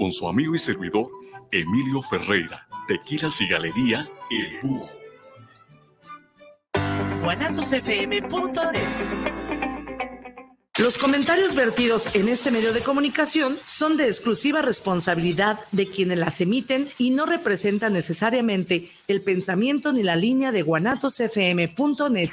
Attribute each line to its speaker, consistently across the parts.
Speaker 1: con su amigo y servidor Emilio Ferreira, Tequilas y Galería El Búho.
Speaker 2: Los comentarios vertidos en este medio de comunicación son de exclusiva responsabilidad de quienes las emiten y no representan necesariamente el pensamiento ni la línea de guanatosfm.net.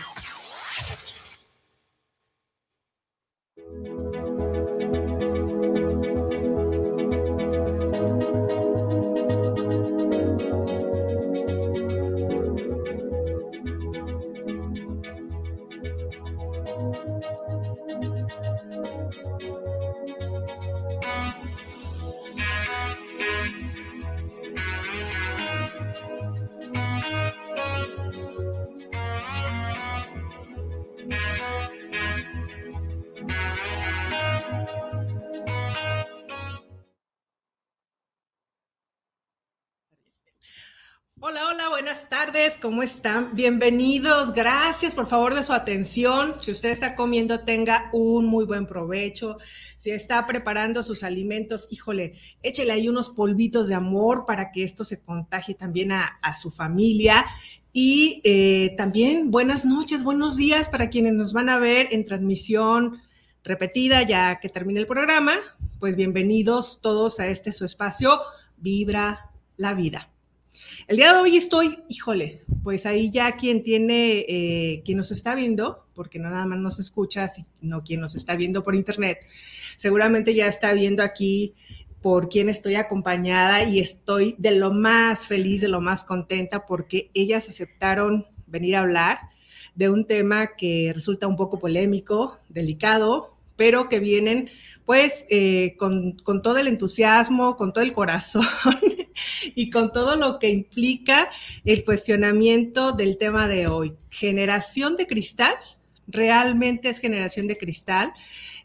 Speaker 3: ¿cómo están? Bienvenidos, gracias por favor de su atención. Si usted está comiendo, tenga un muy buen provecho. Si está preparando sus alimentos, híjole, échele ahí unos polvitos de amor para que esto se contagie también a, su familia. Y eh, también buenas noches, buenos días para quienes nos van a ver en transmisión repetida ya que termine el programa. Pues bienvenidos todos a este su espacio, Vibra la Vida. El día de hoy estoy, híjole, pues ahí ya quien tiene, eh, quien nos está viendo, porque no nada más nos escucha, sino quien nos está viendo por internet, seguramente ya está viendo aquí por quien estoy acompañada y estoy de lo más feliz, de lo más contenta, porque ellas aceptaron venir a hablar de un tema que resulta un poco polémico, delicado, pero que vienen pues eh, con, todo el entusiasmo, con todo el corazón y con todo lo que implica el cuestionamiento del tema de hoy. Generación de cristal, realmente es generación de cristal.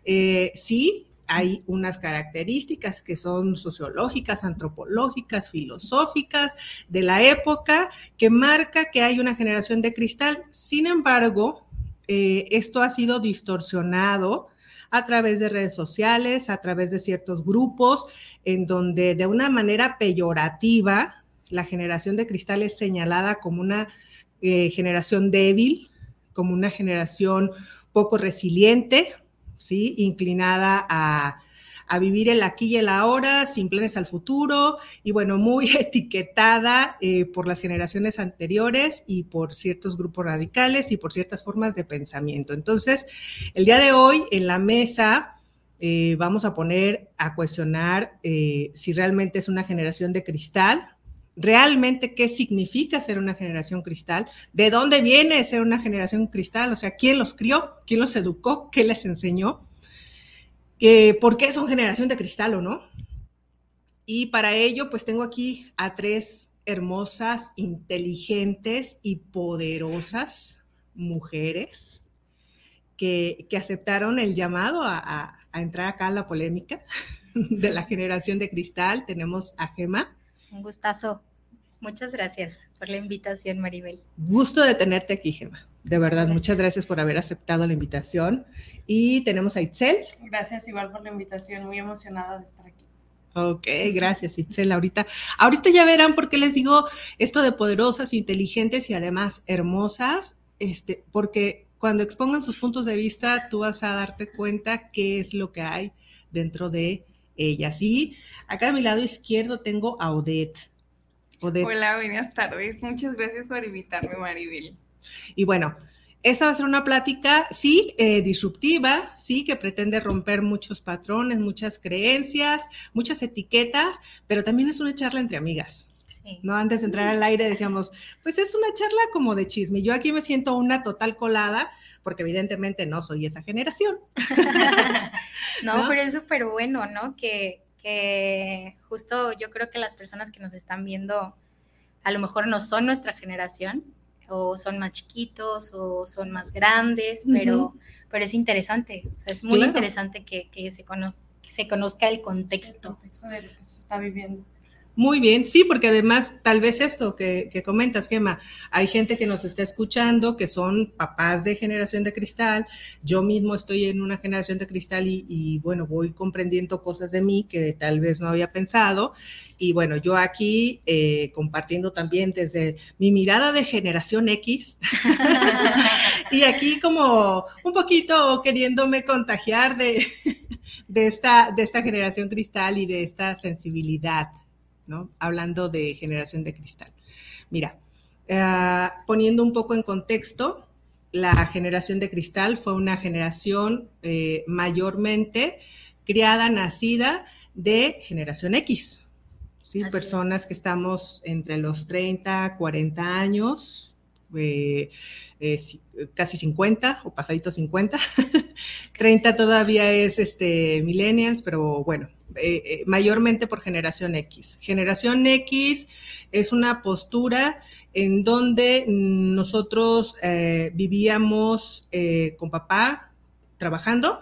Speaker 3: Eh, sí, hay unas características que son sociológicas, antropológicas, filosóficas de la época que marca que hay una generación de cristal. Sin embargo, eh, esto ha sido distorsionado a través de redes sociales, a través de ciertos grupos, en donde de una manera peyorativa la generación de cristal es señalada como una eh, generación débil, como una generación poco resiliente, ¿sí? inclinada a, a vivir el aquí y el ahora, sin planes al futuro, y bueno, muy etiquetada eh, por las generaciones anteriores y por ciertos grupos radicales y por ciertas formas de pensamiento. Entonces, el día de hoy en la mesa... Eh, vamos a poner a cuestionar eh, si realmente es una generación de cristal, realmente qué significa ser una generación cristal, de dónde viene ser una generación cristal, o sea, quién los crió, quién los educó, qué les enseñó por qué son generación de cristal o no. Y para ello, pues tengo aquí a tres hermosas, inteligentes y poderosas mujeres que, aceptaron el llamado a, entrar acá a la polémica de la generación de cristal. Tenemos a Gema.
Speaker 4: Un gustazo. Muchas gracias por la invitación, Maribel.
Speaker 3: Gusto de tenerte aquí, Gema. De verdad, muchas gracias por haber aceptado la invitación. Y tenemos a Itzel.
Speaker 5: Gracias igual por la invitación, muy emocionada de estar aquí.
Speaker 3: Ok, gracias Itzel. Ahorita, ahorita ya verán por qué les digo esto de poderosas, inteligentes y además hermosas, este, porque cuando expongan sus puntos de vista, tú vas a darte cuenta qué es lo que hay dentro de ellas. Y acá a mi lado izquierdo tengo a Odette.
Speaker 5: Hola, buenas tardes. Muchas gracias por invitarme, Maribel.
Speaker 3: Y bueno, esa va a ser una plática, sí, eh, disruptiva, sí, que pretende romper muchos patrones, muchas creencias, muchas etiquetas, pero también es una charla entre amigas. ¿no? Antes de entrar al aire decíamos, pues es una charla como de chisme. Yo aquí me siento una total colada, porque evidentemente no soy esa generación.
Speaker 4: no, pero es súper bueno, ¿no? Que, que justo yo creo que las personas que nos están viendo a lo mejor no son nuestra generación o son más chiquitos o son más grandes, pero, pero es interesante, es muy interesante que, se, se conozca el contexto.
Speaker 5: El contexto de lo que se está viviendo.
Speaker 3: Muy bien, sí, porque además tal vez esto que, comentas, Gemma, hay gente que nos está escuchando que son papás de generación de cristal, yo mismo estoy en una generación de cristal y, bueno, voy comprendiendo cosas de mí que tal vez no había pensado. Y bueno, yo aquí eh, compartiendo también desde mi mirada de generación X y aquí como un poquito queriéndome contagiar de, esta, de esta generación cristal y de esta sensibilidad Hablando de generación de cristal. Mira, eh, poniendo un poco en contexto, la generación de cristal fue una generación eh, mayormente criada, nacida de generación X, ¿sí? Personas que estamos entre los 30, 40 años, eh, casi 50 o pasaditos 50. 30 todavía es este, millennials, pero bueno, eh, eh, mayormente por generación X. Generación X es una postura en donde nosotros eh, vivíamos con papá trabajando,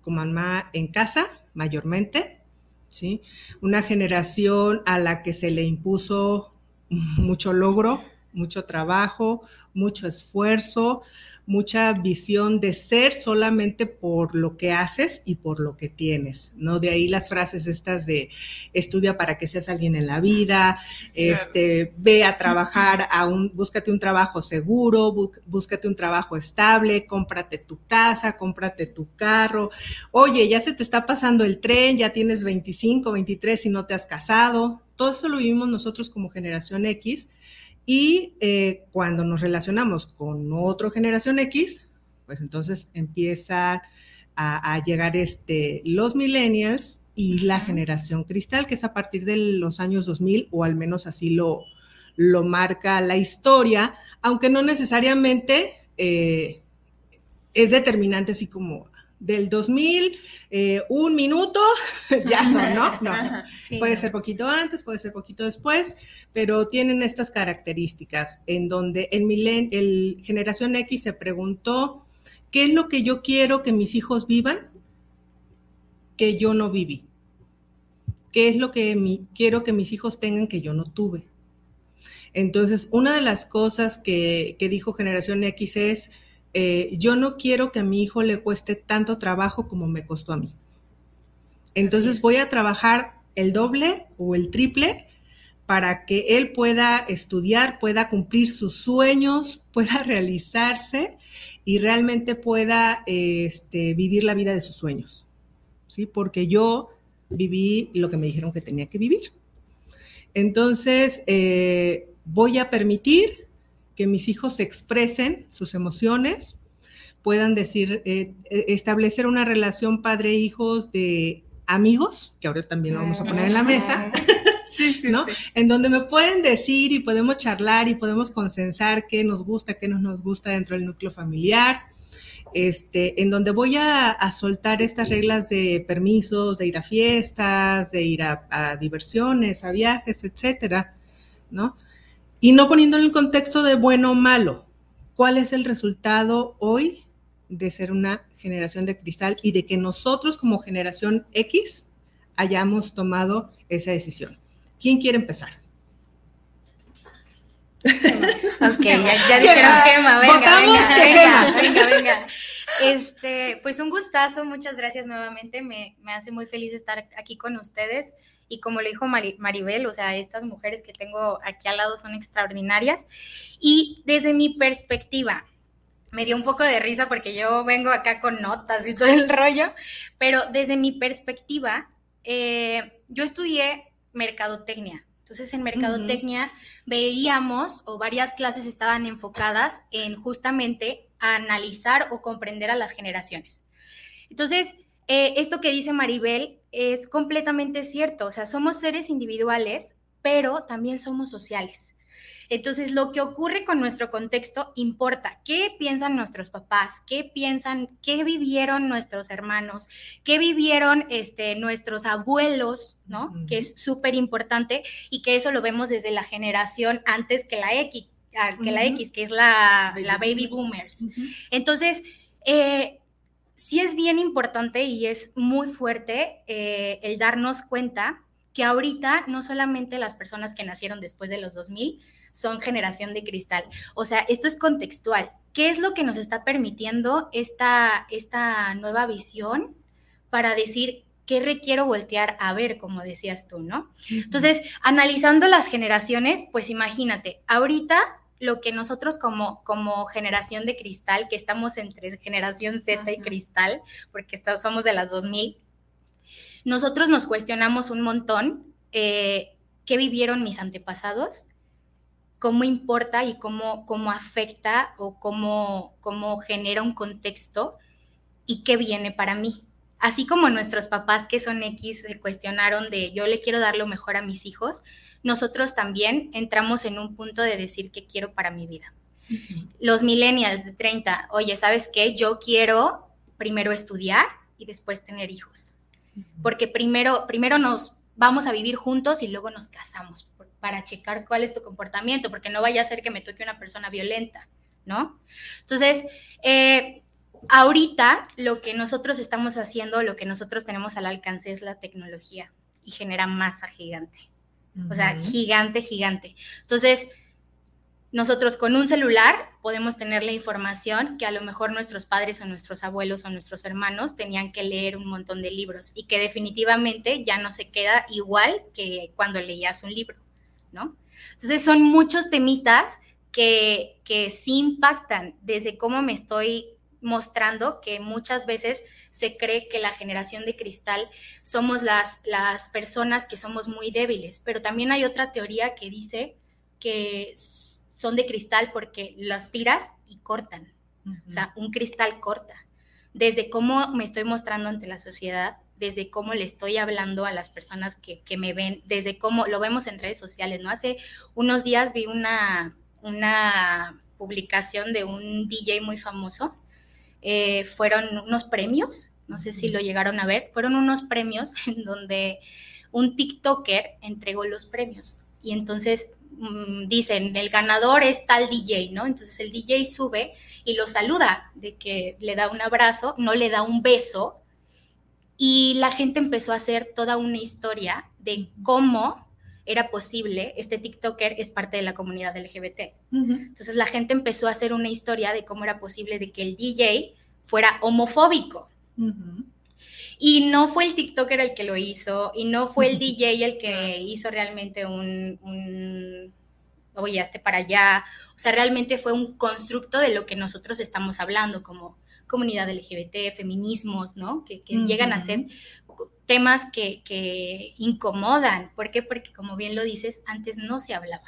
Speaker 3: con mamá en casa, mayormente, ¿sí? Una generación a la que se le impuso mucho logro, mucho trabajo, mucho esfuerzo, mucha visión de ser solamente por lo que haces y por lo que tienes, ¿no? De ahí las frases estas de estudia para que seas alguien en la vida, este, ve a trabajar a un, búscate un trabajo seguro, búscate un trabajo estable, cómprate tu casa, cómprate tu carro. Oye, ya se te está pasando el tren, ya tienes 25, 23 y no te has casado. Todo eso lo vivimos nosotros como generación X y eh, cuando nos relacionamos con otra generación X, pues entonces empiezan a, llegar este, los millennials y la generación cristal, que es a partir de los años 2000, o al menos así lo, lo marca la historia, aunque no necesariamente eh, es determinante así como del 2000, eh, un minuto, ya son, ¿no? No, puede ser poquito antes, puede ser poquito después, pero tienen estas características en donde el, milen, el generación X se preguntó, ¿qué es lo que yo quiero que mis hijos vivan que yo no viví? ¿Qué es lo que quiero que mis hijos tengan que yo no tuve? Entonces, una de las cosas que, que dijo generación X es, eh, yo no quiero que a mi hijo le cueste tanto trabajo como me costó a mí. Entonces voy a trabajar el doble o el triple para que él pueda estudiar, pueda cumplir sus sueños, pueda realizarse y realmente pueda este, vivir la vida de sus sueños. ¿Sí? Porque yo viví lo que me dijeron que tenía que vivir. Entonces, eh, voy a permitir que mis hijos expresen sus emociones, puedan decir, eh, eh, establecer una relación padre-hijos de amigos, que ahora también lo vamos a poner en la mesa, sí, sí, ¿no? En donde me pueden decir y podemos charlar y podemos consensar qué nos gusta, qué no nos gusta dentro del núcleo familiar. Este, en donde voy a, soltar estas reglas de permisos, de ir a fiestas, de ir a, a diversiones, a viajes, etcétera, ¿no? Y no poniendo en el contexto de bueno o malo. ¿Cuál es el resultado hoy de ser una generación de cristal y de que nosotros como generación X hayamos tomado esa decisión? ¿Quién quiere empezar?
Speaker 4: Ok, ya, dijeron Gema, venga, venga, venga, venga, venga, Este, pues un gustazo, muchas gracias nuevamente, me, me hace muy feliz estar aquí con ustedes. Y como le dijo Maribel, o sea, estas mujeres que tengo aquí al lado son extraordinarias. Y desde mi perspectiva, me dio un poco de risa porque yo vengo acá con notas y todo el rollo, pero desde mi perspectiva, eh, yo estudié mercadotecnia. Entonces en mercadotecnia veíamos o varias clases estaban enfocadas en justamente analizar o comprender a las generaciones. Entonces, eh, esto que dice Maribel es completamente cierto, o sea, somos seres individuales, pero también somos sociales. Entonces, lo que ocurre con nuestro contexto importa. ¿Qué piensan nuestros papás? ¿Qué piensan? ¿Qué vivieron nuestros hermanos? ¿Qué vivieron este, nuestros abuelos? ¿No? Que es súper importante y que eso lo vemos desde la generación antes que la X, ah, que, la X, que es la baby, la baby boomers. Entonces, eh, sí es bien importante y es muy fuerte eh, el darnos cuenta que ahorita no solamente las personas que nacieron después de los 2000 son generación de cristal. O sea, esto es contextual. ¿Qué es lo que nos está permitiendo esta, esta nueva visión para decir qué requiero voltear a ver, como decías tú, ¿no? Entonces, analizando las generaciones, pues imagínate, ahorita lo que nosotros como, como generación de cristal, que estamos entre generación Z y cristal, porque somos de las 2000, nosotros nos cuestionamos un montón eh, qué vivieron mis antepasados, cómo importa y cómo, cómo afecta o cómo, cómo genera un contexto y qué viene para mí. Así como nuestros papás que son X se cuestionaron de yo le quiero dar lo mejor a mis hijos, nosotros también entramos en un punto de decir qué quiero para mi vida. Los millennials de 30, oye, ¿sabes qué? Yo quiero primero estudiar y después tener hijos. Porque primero, primero nos vamos a vivir juntos y luego nos casamos para checar cuál es tu comportamiento, porque no vaya a ser que me toque una persona violenta, ¿no? Entonces, eh, ahorita lo que nosotros estamos haciendo, lo que nosotros tenemos al alcance es la tecnología y genera masa gigante. O sea, gigante, gigante. Entonces, nosotros con un celular podemos tener la información que a lo mejor nuestros padres o nuestros abuelos o nuestros hermanos tenían que leer un montón de libros y que definitivamente ya no se queda igual que cuando leías un libro. ¿no? Entonces son muchos temitas que, que sí impactan desde cómo me estoy mostrando que muchas veces se cree que la generación de cristal somos las, las personas que somos muy débiles, pero también hay otra teoría que dice que son de cristal porque las tiras y cortan, o sea, un cristal corta. Desde cómo me estoy mostrando ante la sociedad, desde cómo le estoy hablando a las personas que, me ven, desde cómo lo vemos en redes sociales, ¿no? Hace unos días vi una, una publicación de un DJ muy famoso, eh, fueron unos premios, no sé si lo llegaron a ver, fueron unos premios en donde un TikToker entregó los premios. Y entonces mm, dicen, el ganador es tal DJ, ¿no? Entonces el DJ sube y lo saluda, de que le da un abrazo, no le da un beso, y la gente empezó a hacer toda una historia de cómo era posible, este TikToker es parte de la comunidad LGBT. Entonces la gente empezó a hacer una historia de cómo era posible de que el DJ fuera homofóbico. Y no fue el TikToker el que lo hizo, y no fue el DJ el que hizo realmente un, un oye, este para allá. O sea, realmente fue un constructo de lo que nosotros estamos hablando, como comunidad LGBT, feminismos, ¿no? Que, llegan a ser temas que, incomodan. ¿Por qué? Porque como bien lo dices, antes no se hablaba.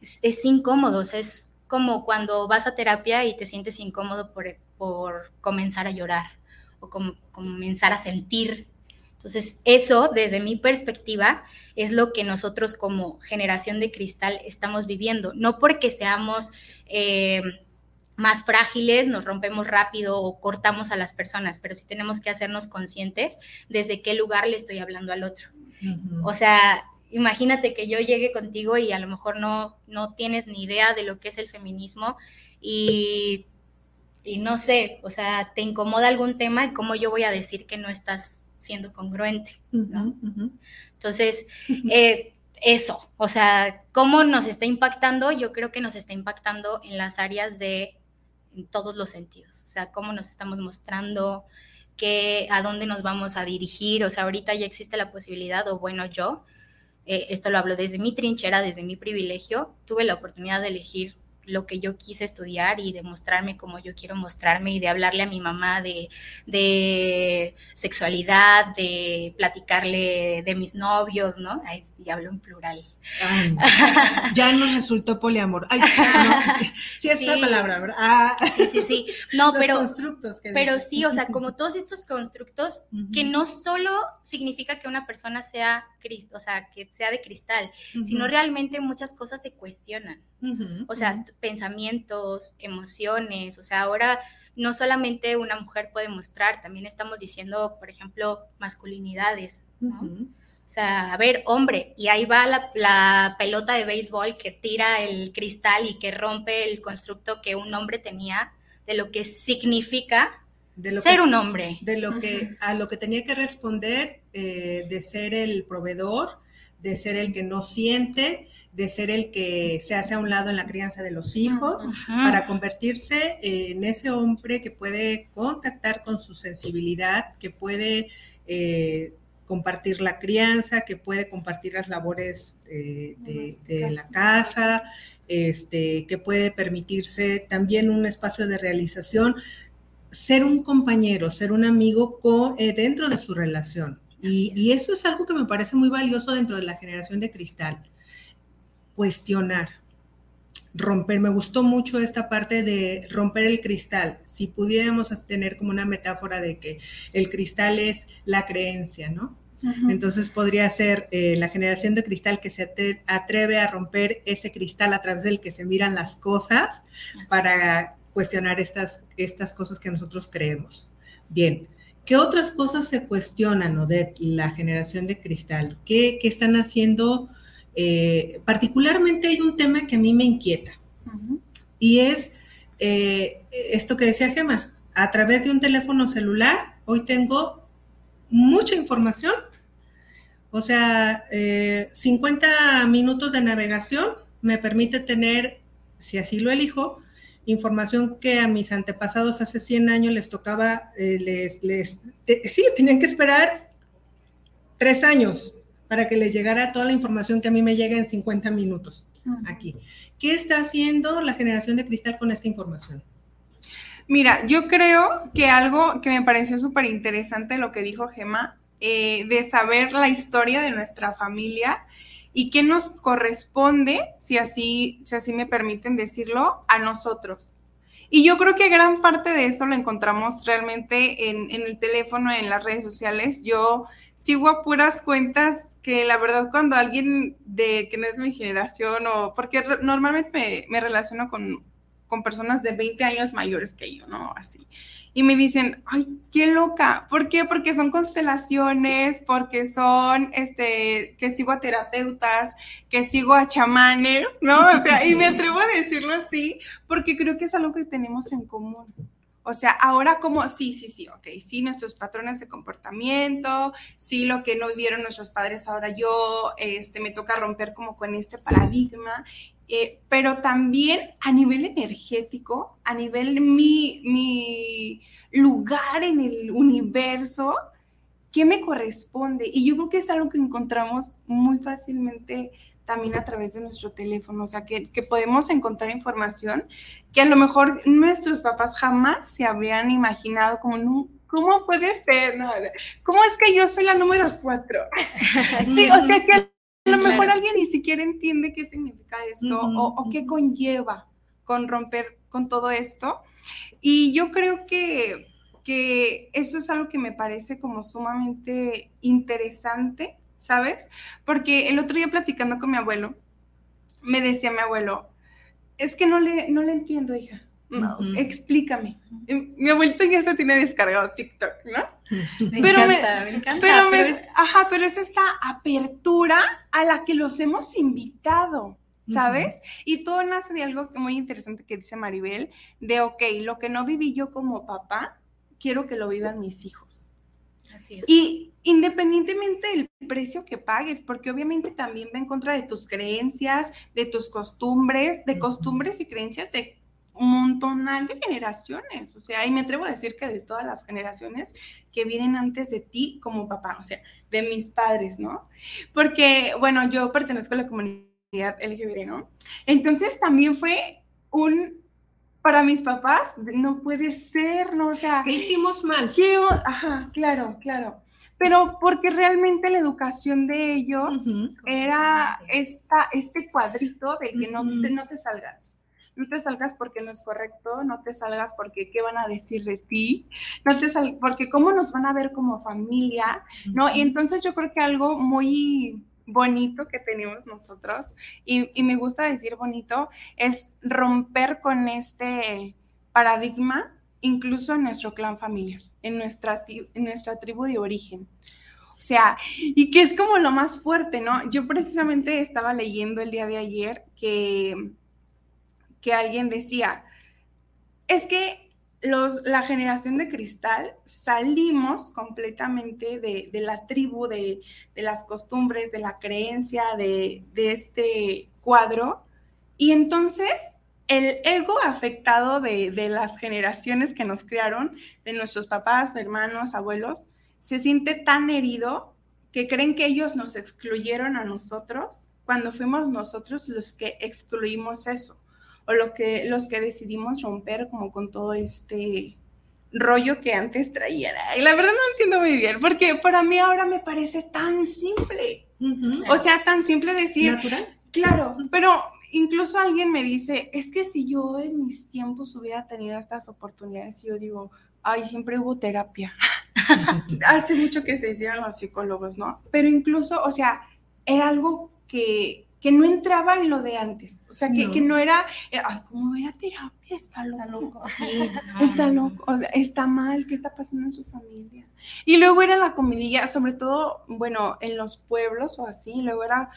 Speaker 4: es, incómodo, o sea, es como cuando vas a terapia y te sientes incómodo por, por comenzar a llorar o comenzar a sentir. Entonces, eso, desde mi perspectiva, es lo que nosotros como generación de cristal estamos viviendo. No porque seamos... Eh, más frágiles, nos rompemos rápido o cortamos a las personas, pero sí tenemos que hacernos conscientes desde qué lugar le estoy hablando al otro. O sea, imagínate que yo llegue contigo y a lo mejor no, no tienes ni idea de lo que es el feminismo y, y no sé, o sea, te incomoda algún tema y cómo yo voy a decir que no estás siendo congruente. Entonces, eh, eso, o sea, cómo nos está impactando, yo creo que nos está impactando en las áreas de en todos los sentidos, o sea, cómo nos estamos mostrando, qué, a dónde nos vamos a dirigir, o sea, ahorita ya existe la posibilidad, o bueno, yo, eh, esto lo hablo desde mi trinchera, desde mi privilegio, tuve la oportunidad de elegir lo que yo quise estudiar y de mostrarme como yo quiero mostrarme y de hablarle a mi mamá de, de sexualidad, de platicarle de mis novios, ¿no? Y hablo en plural.
Speaker 3: ya nos resultó poliamor. Ay, no, sí, es la palabra, ¿verdad? Ah.
Speaker 4: Sí, sí, sí. No, Los pero. constructos que Pero sí, o sea, como todos estos constructos que no solo significa que una persona sea o sea, que sea de cristal, sino realmente muchas cosas se cuestionan. o sea, pensamientos, emociones, o sea, ahora no solamente una mujer puede mostrar, también estamos diciendo, por ejemplo, masculinidades, ¿no? O sea, a ver, hombre, y ahí va la, pelota de béisbol que tira el cristal y que rompe el constructo que un hombre tenía de lo que significa
Speaker 3: De lo
Speaker 4: ser
Speaker 3: que,
Speaker 4: un hombre.
Speaker 3: De lo que, a lo que tenía que responder, eh, de ser el proveedor, de ser el que no siente, de ser el que se hace a un lado en la crianza de los hijos, para convertirse en ese hombre que puede contactar con su sensibilidad, que puede eh, compartir la crianza, que puede compartir las labores de, de, la casa, este, que puede permitirse también un espacio de realización, ser un compañero, ser un amigo con, eh, dentro de su relación. Y, eso es algo que me parece muy valioso dentro de la generación de cristal. Cuestionar, romper. Me gustó mucho esta parte de romper el cristal. Si pudiéramos tener como una metáfora de que el cristal es la creencia, ¿no? Entonces podría ser eh, la generación de cristal que se atreve a romper ese cristal a través del que se miran las cosas para cuestionar estas, estas cosas que nosotros creemos. Bien, ¿Qué otras cosas se cuestionan de la generación de cristal? ¿Qué, están haciendo? Eh, particularmente hay un tema que a mí me inquieta. Y es eh, esto que decía Gema, a través de un teléfono celular, hoy tengo mucha información, o sea, 50 eh, minutos de navegación me permite tener, si así lo elijo, información que a mis antepasados hace 100 años les tocaba, les, les sí, tenían que esperar tres años para que les llegara toda la información que a mí me llega en 50 minutos aquí. ¿Qué está haciendo la generación de cristal con esta información?
Speaker 5: Mira, yo creo que algo que me pareció súper interesante lo que dijo Gema, eh, de saber la historia de nuestra familia y qué nos corresponde, si así, si así me permiten decirlo, a nosotros. Y yo creo que gran parte de eso lo encontramos realmente en, el teléfono, en las redes sociales. Yo sigo a puras cuentas que la verdad cuando alguien de que no es mi generación o porque normalmente me, me relaciono con, con personas de 20 años mayores que yo, ¿no? Así y me dicen, ay, qué loca. ¿Por qué? Porque son constelaciones, porque son, este, que sigo a terapeutas, que sigo a chamanes, ¿no? O sea, y me atrevo a decirlo así, porque creo que es algo que tenemos en común. O sea, ahora como, sí, sí, sí, ok, sí, nuestros patrones de comportamiento, sí, lo que no vivieron nuestros padres, ahora yo, este, me toca romper como con este paradigma eh, pero también a nivel energético, a nivel mi, mi lugar en el universo, ¿qué me corresponde? Y yo creo que es algo que encontramos muy fácilmente también a través de nuestro teléfono, o sea, que, que, podemos encontrar información que a lo mejor nuestros papás jamás se habrían imaginado como, ¿cómo puede ser? ¿Cómo es que yo soy la número cuatro? sí, o sea que lo mejor alguien ni siquiera entiende qué significa esto o, qué conlleva con romper con todo esto. Y yo creo que, que eso es algo que me parece como sumamente interesante, ¿sabes? Porque el otro día platicando con mi abuelo, me decía mi abuelo, es que no le, no le entiendo, hija. No, explícame. Mi abuelito ya se tiene descargado TikTok, ¿no?
Speaker 4: Me pero encanta, me, encanta.
Speaker 5: Pero, es, ajá, pero es esta apertura a la que los hemos invitado, ¿sabes? Y todo nace de algo muy interesante que dice Maribel, de, ok, lo que no viví yo como papá, quiero que lo vivan mis hijos.
Speaker 4: Así es.
Speaker 5: Y independientemente del precio que pagues, porque obviamente también va en contra de tus creencias, de tus costumbres, de costumbres y creencias de un montón de generaciones, o sea, y me atrevo a decir que de todas las generaciones que vienen antes de ti como papá, o sea, de mis padres, ¿no? Porque, bueno, yo pertenezco a la comunidad LGBT, ¿no? Entonces también fue un, para mis papás, no puede ser, ¿no? O sea...
Speaker 3: ¿Qué hicimos mal?
Speaker 5: ¿qué, ajá, claro, claro. Pero porque realmente la educación de ellos era esta, este cuadrito de que no, no te salgas no te salgas porque no es correcto, no te salgas porque qué van a decir de ti, no te salgas porque cómo nos van a ver como familia, ¿no? Y entonces yo creo que algo muy bonito que tenemos nosotros, y, me gusta decir bonito, es romper con este paradigma, incluso en nuestro clan familiar, en nuestra, en nuestra tribu de origen. O sea, y que es como lo más fuerte, ¿no? Yo precisamente estaba leyendo el día de ayer que que alguien decía, es que los, la generación de cristal salimos completamente de, la tribu, de, las costumbres, de la creencia, de, este cuadro. Y entonces el ego afectado de, las generaciones que nos criaron, de nuestros papás, hermanos, abuelos, se siente tan herido que creen que ellos nos excluyeron a nosotros cuando fuimos nosotros los que excluimos eso o lo que, los que decidimos romper como con todo este rollo que antes traían. Y la verdad no entiendo muy bien, porque para mí ahora me parece tan simple. O sea, tan simple decir...
Speaker 3: Natural.
Speaker 5: Claro, pero incluso alguien me dice, es que si yo en mis tiempos hubiera tenido estas oportunidades, yo digo, ay, siempre hubo terapia. Hace mucho que se hicieron los psicólogos, ¿no? Pero incluso, o sea, era algo que, que no entraba en lo de antes. O sea, que no, que no era, eh, ay, ¿cómo era terapia? Está loco. Sí, está loco. O sea, está mal, ¿qué está pasando en su familia? Y luego era la comidilla, sobre todo, bueno, en los pueblos o así, luego era,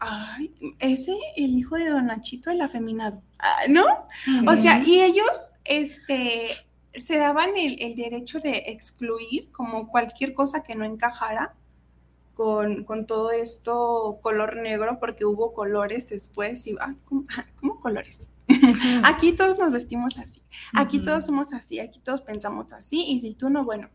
Speaker 5: ay, ese, el hijo de Don Nachito, el afeminado, ah, ¿no? O sea, y ellos, este, se daban el, el derecho de excluir como cualquier cosa que no encajara con, todo esto color negro, porque hubo colores después y, ah, ¿cómo, colores? aquí todos nos vestimos así, aquí todos somos así, aquí todos pensamos así, y si tú no, bueno,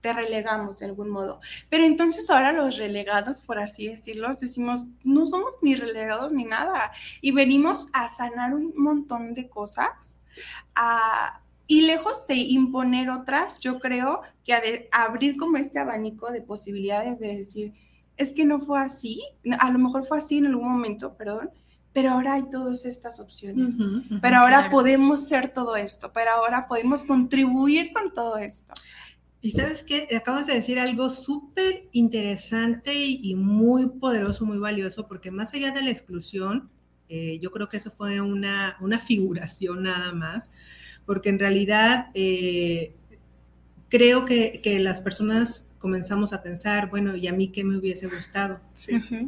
Speaker 5: te relegamos de algún modo. Pero entonces ahora los relegados, por así decirlo, decimos, no somos ni relegados ni nada, y venimos a sanar un montón de cosas, a, y lejos de imponer otras, yo creo que de abrir como este abanico de posibilidades de decir, es que no fue así, a lo mejor fue así en algún momento, perdón, pero ahora hay todas estas opciones, pero ahora podemos ser todo esto, pero ahora podemos contribuir con todo esto.
Speaker 3: Y sabes qué, acabas de decir algo súper interesante y, muy poderoso, muy valioso, porque más allá de la exclusión, eh, yo creo que eso fue una, una figuración nada más porque en realidad eh, creo que, las personas comenzamos a pensar, bueno, ¿y a mí qué me hubiese gustado?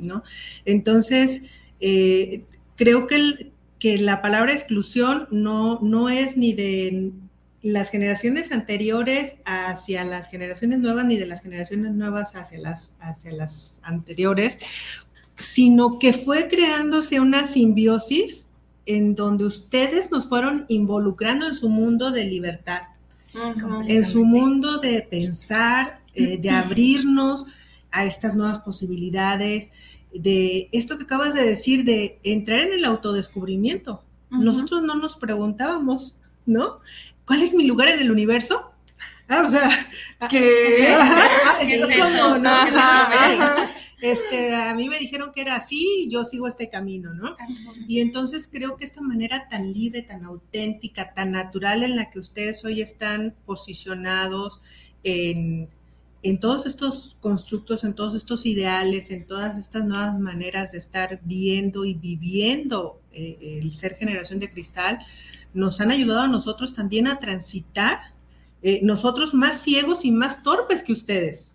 Speaker 3: ¿no? Entonces, eh, creo que, que la palabra exclusión no, no es ni de las generaciones anteriores hacia las generaciones nuevas, ni de las generaciones nuevas hacia las, hacia las anteriores, sino que fue creándose una simbiosis en donde ustedes nos fueron involucrando en su mundo de libertad, en su mundo de pensar, eh, de abrirnos a estas nuevas posibilidades, de esto que acabas de decir, de entrar en el autodescubrimiento. Nosotros no nos preguntábamos, ¿no? ¿Cuál es mi lugar en el universo? Ah, o sea,
Speaker 5: ¿qué?
Speaker 3: este, a mí me dijeron que era así y yo sigo este camino, ¿no? Y entonces creo que esta manera tan libre, tan auténtica, tan natural en la que ustedes hoy están posicionados en, todos estos constructos, en todos estos ideales, en todas estas nuevas maneras de estar viendo y viviendo eh, el ser generación de cristal, nos han ayudado a nosotros también a transitar, eh, nosotros más ciegos y más torpes que ustedes,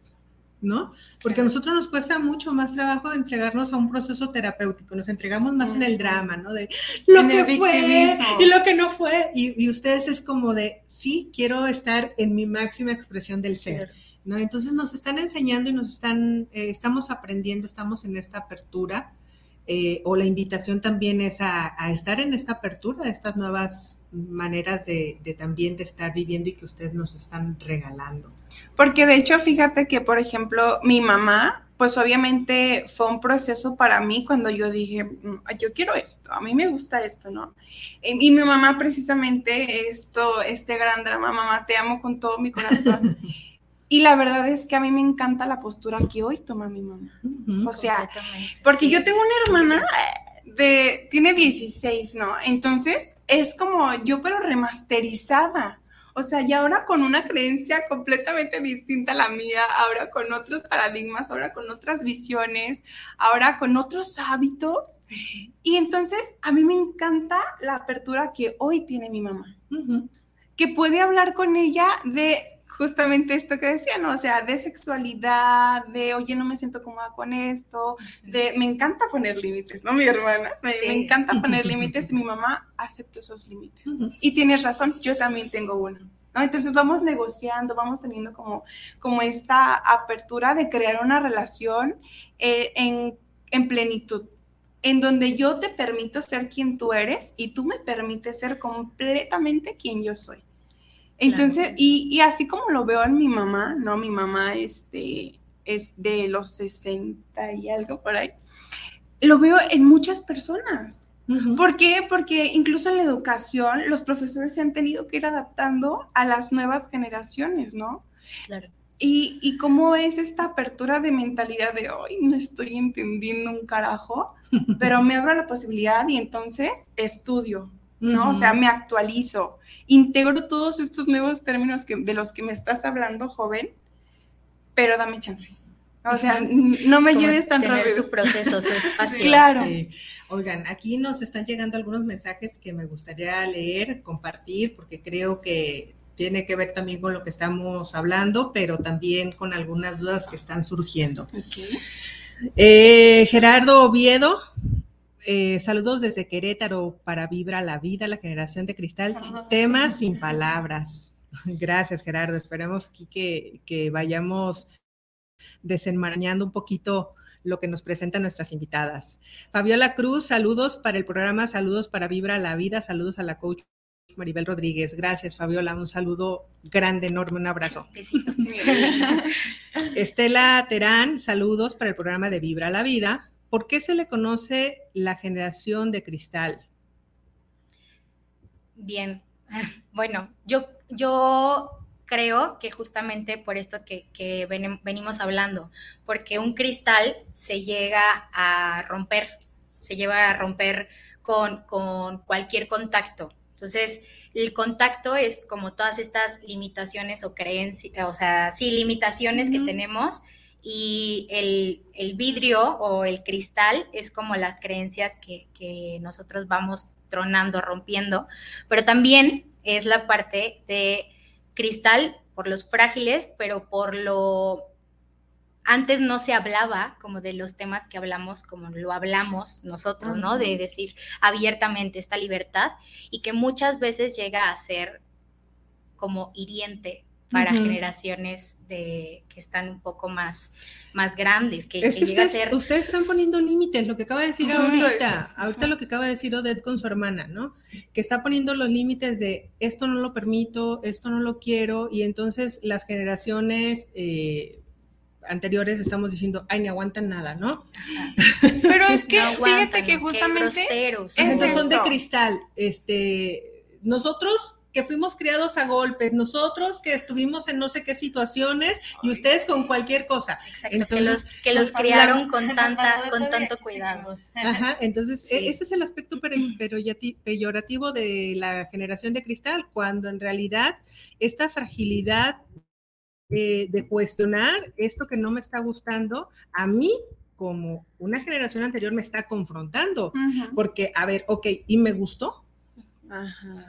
Speaker 3: ¿no? Porque a nosotros nos cuesta mucho más trabajo entregarnos a un proceso terapéutico, nos entregamos más en el drama, ¿no? De lo que fue y lo que no fue. Y, ustedes es como de, sí, quiero estar en mi máxima expresión del ser. ¿No? Entonces nos están enseñando y nos están, eh, estamos aprendiendo, estamos en esta apertura, eh, o la invitación también es a, estar en esta apertura de estas nuevas maneras de, de, también de estar viviendo y que ustedes nos están regalando.
Speaker 5: Porque de hecho, fíjate que, por ejemplo, mi mamá, pues obviamente fue un proceso para mí cuando yo dije, mm, yo quiero esto, a mí me gusta esto, ¿no? Y, mi mamá precisamente, esto, este gran drama, mamá, te amo con todo mi corazón. Y la verdad es que a mí me encanta la postura que hoy toma mi mamá. o sea, porque yo tengo una hermana eh, de, tiene 16, ¿no? Entonces es como yo, pero remasterizada. O sea, y ahora con una creencia completamente distinta a la mía, ahora con otros paradigmas, ahora con otras visiones, ahora con otros hábitos. Y entonces a mí me encanta la apertura que hoy tiene mi mamá, que puede hablar con ella de justamente esto que decía, ¿no? O sea, de sexualidad, de, oye, no me siento cómoda con esto, de, me encanta poner límites, ¿no? Mi hermana, me, encanta poner límites y mi mamá acepta esos límites. Y tienes razón, yo también tengo uno. Entonces vamos negociando, vamos teniendo como, como esta apertura de crear una relación eh, en, en plenitud, en donde yo te permito ser quien tú eres y tú me permites ser completamente quien yo soy. Entonces, y, y, así como lo veo en mi mamá, ¿no? Mi mamá este, es de los 60 y algo por ahí, lo veo en muchas personas. ¿Por qué? Porque incluso en la educación los profesores se han tenido que ir adaptando a las nuevas generaciones, ¿no? Claro. Y, y cómo es esta apertura de mentalidad de hoy, no estoy entendiendo un carajo, pero me abro la posibilidad y entonces estudio, ¿no? O sea, me actualizo, integro todos estos nuevos términos que, de los que me estás hablando, joven, pero dame chance. O sea, no me lleves tan
Speaker 4: tener rápido. su proceso, su espacio.
Speaker 3: claro. Oigan, aquí nos están llegando algunos mensajes que me gustaría leer, compartir, porque creo que tiene que ver también con lo que estamos hablando, pero también con algunas dudas que están surgiendo. Eh, Gerardo Oviedo, eh, saludos desde Querétaro para Vibra la Vida, la generación de cristal. Temas sin palabras. Gracias, Gerardo. Esperemos aquí que, que vayamos desenmarañando un poquito lo que nos presentan nuestras invitadas. Fabiola Cruz, saludos para el programa, saludos para Vibra la Vida, saludos a la coach Maribel Rodríguez. Gracias, Fabiola. Un saludo grande, enorme, un abrazo. Estela Terán, saludos para el programa de Vibra la Vida. ¿Por qué se le conoce la generación de cristal?
Speaker 4: Bien, bueno, yo, yo creo que justamente por esto que, venimos hablando, porque un cristal se llega a romper, se lleva a romper con, cualquier contacto. Entonces, el contacto es como todas estas limitaciones o creencias, o sea, sí, limitaciones que tenemos y el, vidrio o el cristal es como las creencias que, que, nosotros vamos tronando, rompiendo, pero también es la parte de cristal por los frágiles, pero por lo... Antes no se hablaba como de los temas que hablamos, como lo hablamos nosotros, ¿no? De decir abiertamente esta libertad y que muchas veces llega a ser como hiriente para generaciones de, que están un poco más, más grandes. Que,
Speaker 3: es que, ustedes, ustedes, están poniendo límites, lo que acaba de decir ahorita, ahorita lo que acaba de decir Odette con su hermana, ¿no? Que está poniendo los límites de esto no lo permito, esto no lo quiero, y entonces las generaciones... Eh, anteriores estamos diciendo, ay, ni aguantan nada, ¿no?
Speaker 5: Pero es que fíjate que justamente
Speaker 3: esos son de cristal. Este, nosotros que fuimos criados a golpes, nosotros que estuvimos en no sé qué situaciones y ustedes con cualquier cosa.
Speaker 4: Exacto, entonces, que los, criaron con, tanta, con tanto cuidado.
Speaker 3: Ajá, entonces e, ese es el aspecto peyorativo de la generación de cristal, cuando en realidad esta fragilidad de, cuestionar esto que no me está gustando, a mí como una generación anterior me está confrontando, porque, a ver, ok, ¿y me gustó?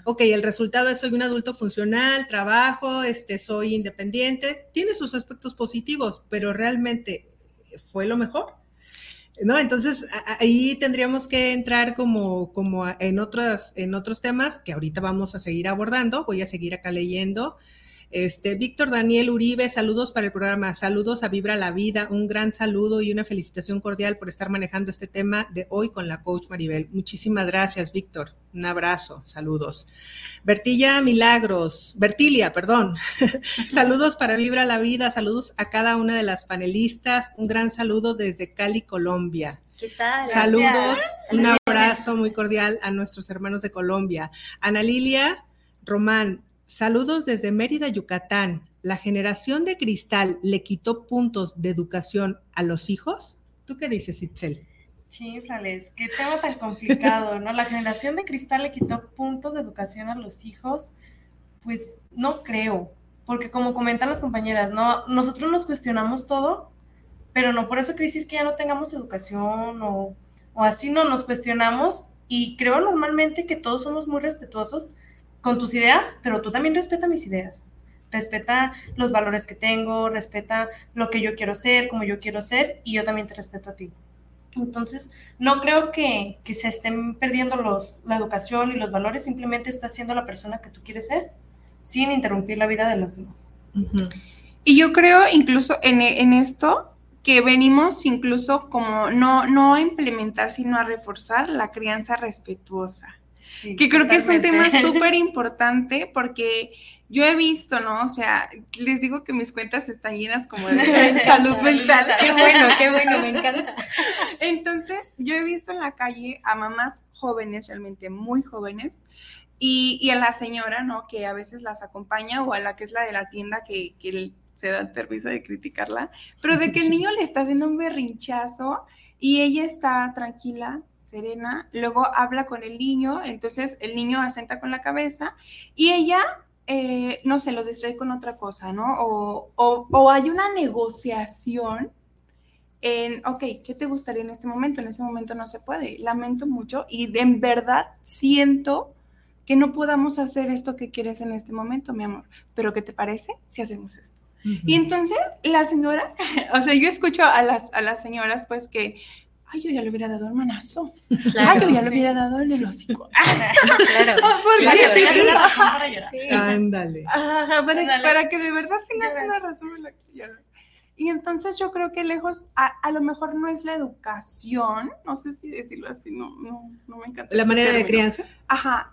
Speaker 3: Ok, el resultado es soy un adulto funcional, trabajo, este, soy independiente, tiene sus aspectos positivos, pero realmente fue lo mejor. ¿No? Entonces ahí tendríamos que entrar como, como en, otras, en otros temas que ahorita vamos a seguir abordando. Voy a seguir acá leyendo. Este, Víctor Daniel Uribe, saludos para el programa, saludos a Vibra la Vida, un gran saludo y una felicitación cordial por estar manejando este tema de hoy con la coach Maribel. Muchísimas gracias, Víctor. Un abrazo, saludos. Bertilla Milagros, Bertilia, perdón. saludos para Vibra la Vida, saludos a cada una de las panelistas, un gran saludo desde Cali, Colombia.
Speaker 4: ¿Qué tal?
Speaker 3: Saludos, un abrazo muy cordial a nuestros hermanos de Colombia. Ana Lilia Román, Saludos desde Mérida, Yucatán. ¿La generación de cristal le quitó puntos de educación a los hijos? ¿Tú qué dices, Itzel?
Speaker 6: Chifrales, qué tema tan complicado, ¿no? La generación de cristal le quitó puntos de educación a los hijos. Pues no creo, porque como comentan las compañeras, no, nosotros nos cuestionamos todo, pero no por eso quiere decir que ya no tengamos educación o, o así no nos cuestionamos y creo normalmente que todos somos muy respetuosos con tus ideas, pero tú también respeta mis ideas. Respeta los valores que tengo, respeta lo que yo quiero ser, como yo quiero ser, y yo también te respeto a ti. Entonces, no creo que, que se estén perdiendo los, la educación y los valores, simplemente estás siendo la persona que tú quieres ser, sin interrumpir la vida de los demás.
Speaker 5: Y yo creo incluso en, en, esto que venimos incluso como no, no a implementar, sino a reforzar la crianza respetuosa. Que creo que es un tema súper importante porque yo he visto, ¿no? O sea, les digo que mis cuentas están llenas como de salud mental.
Speaker 4: Qué bueno, qué bueno, me encanta.
Speaker 5: Entonces, yo he visto en la calle a mamás jóvenes, realmente muy jóvenes, y, y, a la señora, ¿no? Que a veces las acompaña o a la que es la de la tienda que, que se da el permiso de criticarla, pero de que el niño le está haciendo un berrinchazo y ella está tranquila, serena, luego habla con el niño, entonces el niño asenta con la cabeza y ella, eh, no se lo distrae con otra cosa, ¿no? O, o, o hay una negociación en, ok, ¿qué te gustaría en este momento? En este momento no se puede, lamento mucho y de, en verdad siento que no podamos hacer esto que quieres en este momento, mi amor, pero ¿qué te parece si hacemos esto? Y entonces la señora, o sea, yo escucho a las, a las señoras pues que, ay, yo ya le hubiera dado el manazo. ay, yo ya le hubiera dado el hocico.
Speaker 4: claro.
Speaker 3: Ándale.
Speaker 5: Para, para, que de verdad tengas una razón. Y entonces yo creo que lejos, a, a, lo mejor no es la educación, no sé si decirlo así, no, no, no me encanta.
Speaker 3: La manera de crianza.
Speaker 5: Ajá,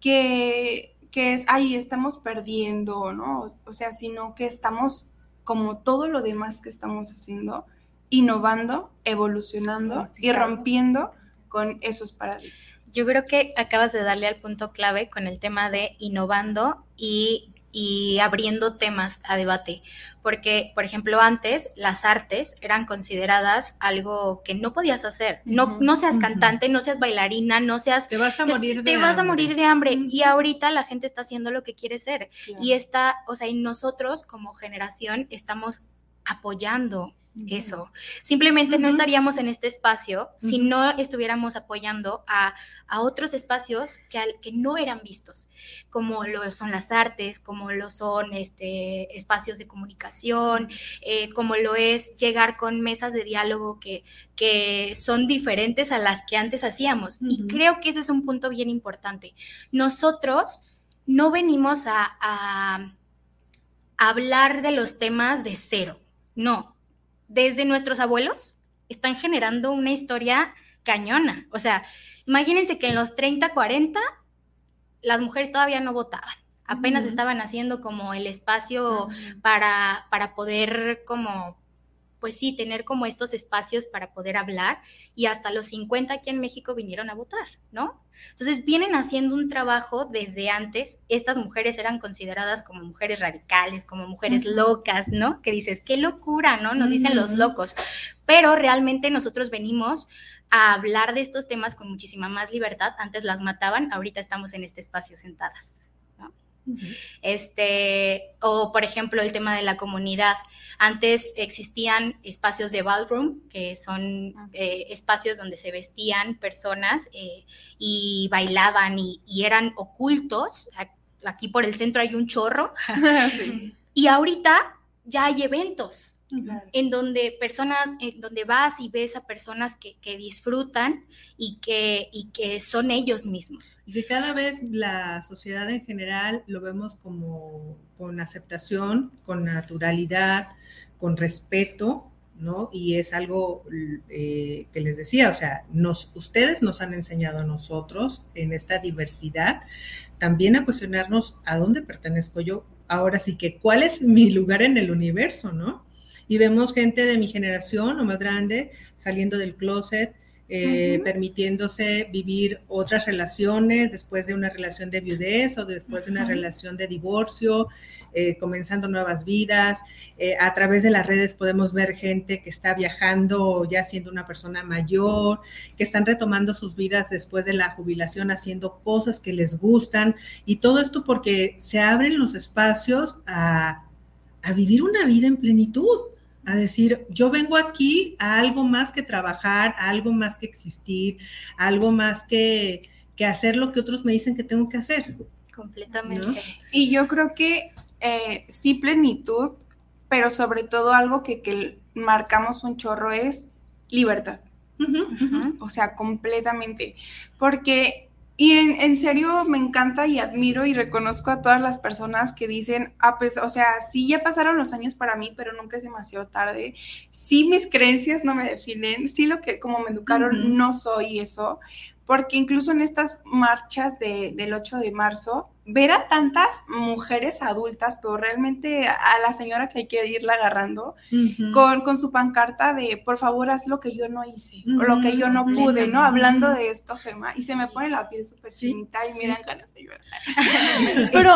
Speaker 5: que, que es, ahí estamos perdiendo, ¿no? O sea, sino que estamos, como todo lo demás que estamos haciendo, innovando, evolucionando y rompiendo con esos paradigmas.
Speaker 4: Yo creo que acabas de darle al punto clave con el tema de innovando y y abriendo temas a debate, porque, por ejemplo, antes las artes eran consideradas algo que no podías hacer. No, no seas cantante, no seas bailarina, no seas...
Speaker 3: Te vas a morir de
Speaker 4: Te
Speaker 3: hambre.
Speaker 4: vas a morir de hambre. Y ahorita la gente está haciendo lo que quiere ser. Claro. Y está, o sea, y nosotros como generación estamos apoyando eso. Simplemente uh -huh. no estaríamos en este espacio si no estuviéramos apoyando a, a otros espacios que, al, que, no eran vistos, como lo son las artes, como lo son este, espacios de comunicación, eh, como lo es llegar con mesas de diálogo que, que son diferentes a las que antes hacíamos. Y creo que eso es un punto bien importante. Nosotros no venimos a, a hablar de los temas de cero, no, desde nuestros abuelos están generando una historia cañona. O sea, imagínense que en los 30, 40, las mujeres todavía no votaban. Apenas uh -huh. estaban haciendo como el espacio uh -huh. para, para poder como pues sí, tener como estos espacios para poder hablar y hasta los 50 aquí en México vinieron a votar, ¿no? Entonces vienen haciendo un trabajo desde antes, estas mujeres eran consideradas como mujeres radicales, como mujeres locas, ¿no? Que dices, qué locura, ¿no? Nos dicen los locos, pero realmente nosotros venimos a hablar de estos temas con muchísima más libertad, antes las mataban, ahorita estamos en este espacio sentadas. Uh -huh. Este, o por ejemplo, el tema de la comunidad. Antes existían espacios de ballroom, que son eh, espacios donde se vestían personas eh, y bailaban y, y, eran ocultos. Aquí por el centro hay un chorro. sí. Y ahorita ya hay eventos. Claro. en donde personas, en donde vas y ves a personas que, que disfrutan y que, y que son ellos mismos.
Speaker 3: Y que cada vez la sociedad en general lo vemos como con aceptación, con naturalidad, con respeto, ¿no? Y es algo eh, que les decía, o sea, nos, ustedes nos han enseñado a nosotros en esta diversidad también a cuestionarnos a dónde pertenezco yo, ahora sí que cuál es mi lugar en el universo, ¿no? Y vemos gente de mi generación o más grande saliendo del closet, eh, uh -huh. permitiéndose vivir otras relaciones después de una relación de viudez o después de una relación de divorcio, eh, comenzando nuevas vidas. Eh, a través de las redes podemos ver gente que está viajando ya siendo una persona mayor, que están retomando sus vidas después de la jubilación, haciendo cosas que les gustan y todo esto porque se abren los espacios a, a vivir una vida en plenitud a decir, yo vengo aquí a algo más que trabajar, a algo más que existir, a algo más que, que hacer lo que otros me dicen que tengo que hacer.
Speaker 4: Completamente.
Speaker 5: ¿no? Y yo creo que eh, sí plenitud, pero sobre todo algo que, que marcamos un chorro es libertad. Uh -huh, uh -huh. O sea, completamente. Porque Y en, serio me encanta y admiro y reconozco a todas las personas que dicen, ah, pues, o sea, sí ya pasaron los años para mí, pero nunca es demasiado tarde. Sí mis creencias no me definen, sí lo que como me educaron no soy eso, porque incluso en estas marchas del 8 de marzo, ver a tantas mujeres adultas, pero realmente a la señora que hay que irla agarrando, con, su pancarta de, por favor, haz lo que yo no hice, o lo que yo no pude, ¿no? Hablando de esto, Gemma, y se me pone la piel súper chinita y me dan ganas de llorar.
Speaker 4: pero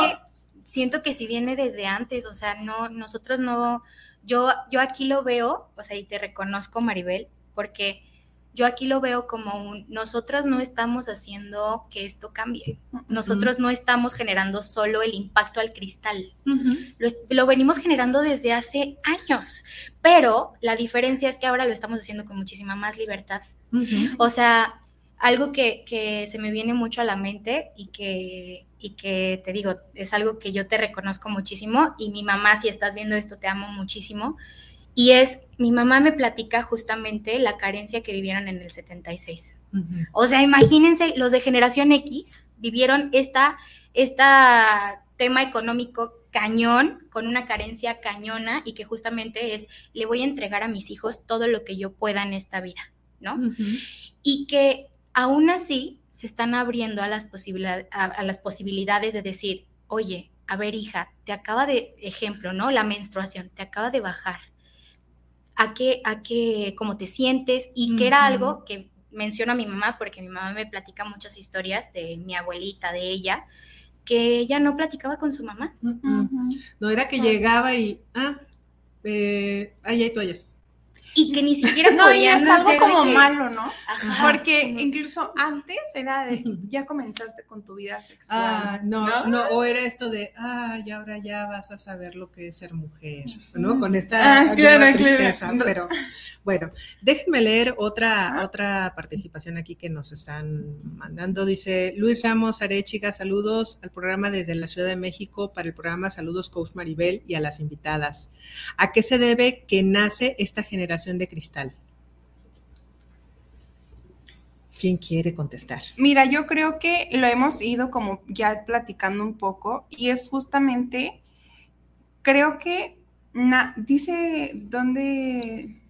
Speaker 4: siento que si viene desde antes, o sea, no, nosotros no, yo, yo aquí lo veo, o sea, y te reconozco, Maribel, porque yo aquí lo veo como un, nosotros no estamos haciendo que esto cambie, nosotros no estamos generando solo el impacto al cristal, lo, venimos generando desde hace años, pero la diferencia es que ahora lo estamos haciendo con muchísima más libertad. O sea, algo que, que, se me viene mucho a la mente y que, y que te digo, es algo que yo te reconozco muchísimo y mi mamá, si estás viendo esto, te amo muchísimo y es, mi mamá me platica justamente la carencia que vivieron en el 76. O sea, imagínense, los de generación X vivieron esta, esta tema económico cañón, con una carencia cañona y que justamente es, le voy a entregar a mis hijos todo lo que yo pueda en esta vida, ¿no? Y que aún así se están abriendo a las, a las posibilidades de decir, oye, a ver hija, te acaba de, ejemplo, ¿no? La menstruación, te acaba de bajar a qué, a qué, cómo te sientes y que era algo que menciono a mi mamá porque mi mamá me platica muchas historias de mi abuelita, de ella, que ella no platicaba con su mamá.
Speaker 3: No era que llegaba y, ah, eh, ahí hay toallas
Speaker 4: y que ni siquiera
Speaker 5: no, y es algo como malo, ¿no? Porque incluso antes era de, ya comenzaste con tu vida sexual.
Speaker 3: Ah, no, no, o era esto de, ah, y ahora ya vas a saber lo que es ser mujer, ¿no? Con esta ah, tristeza, pero bueno, déjenme leer otra, otra participación aquí que nos están mandando. Dice Luis Ramos Arechiga, saludos al programa desde la Ciudad de México para el programa Saludos Coach Maribel y a las invitadas. ¿A qué se debe que nace esta generación de cristal? ¿Quién quiere contestar?
Speaker 5: Mira, yo creo que lo hemos ido como ya platicando un poco y es justamente, creo que dice dónde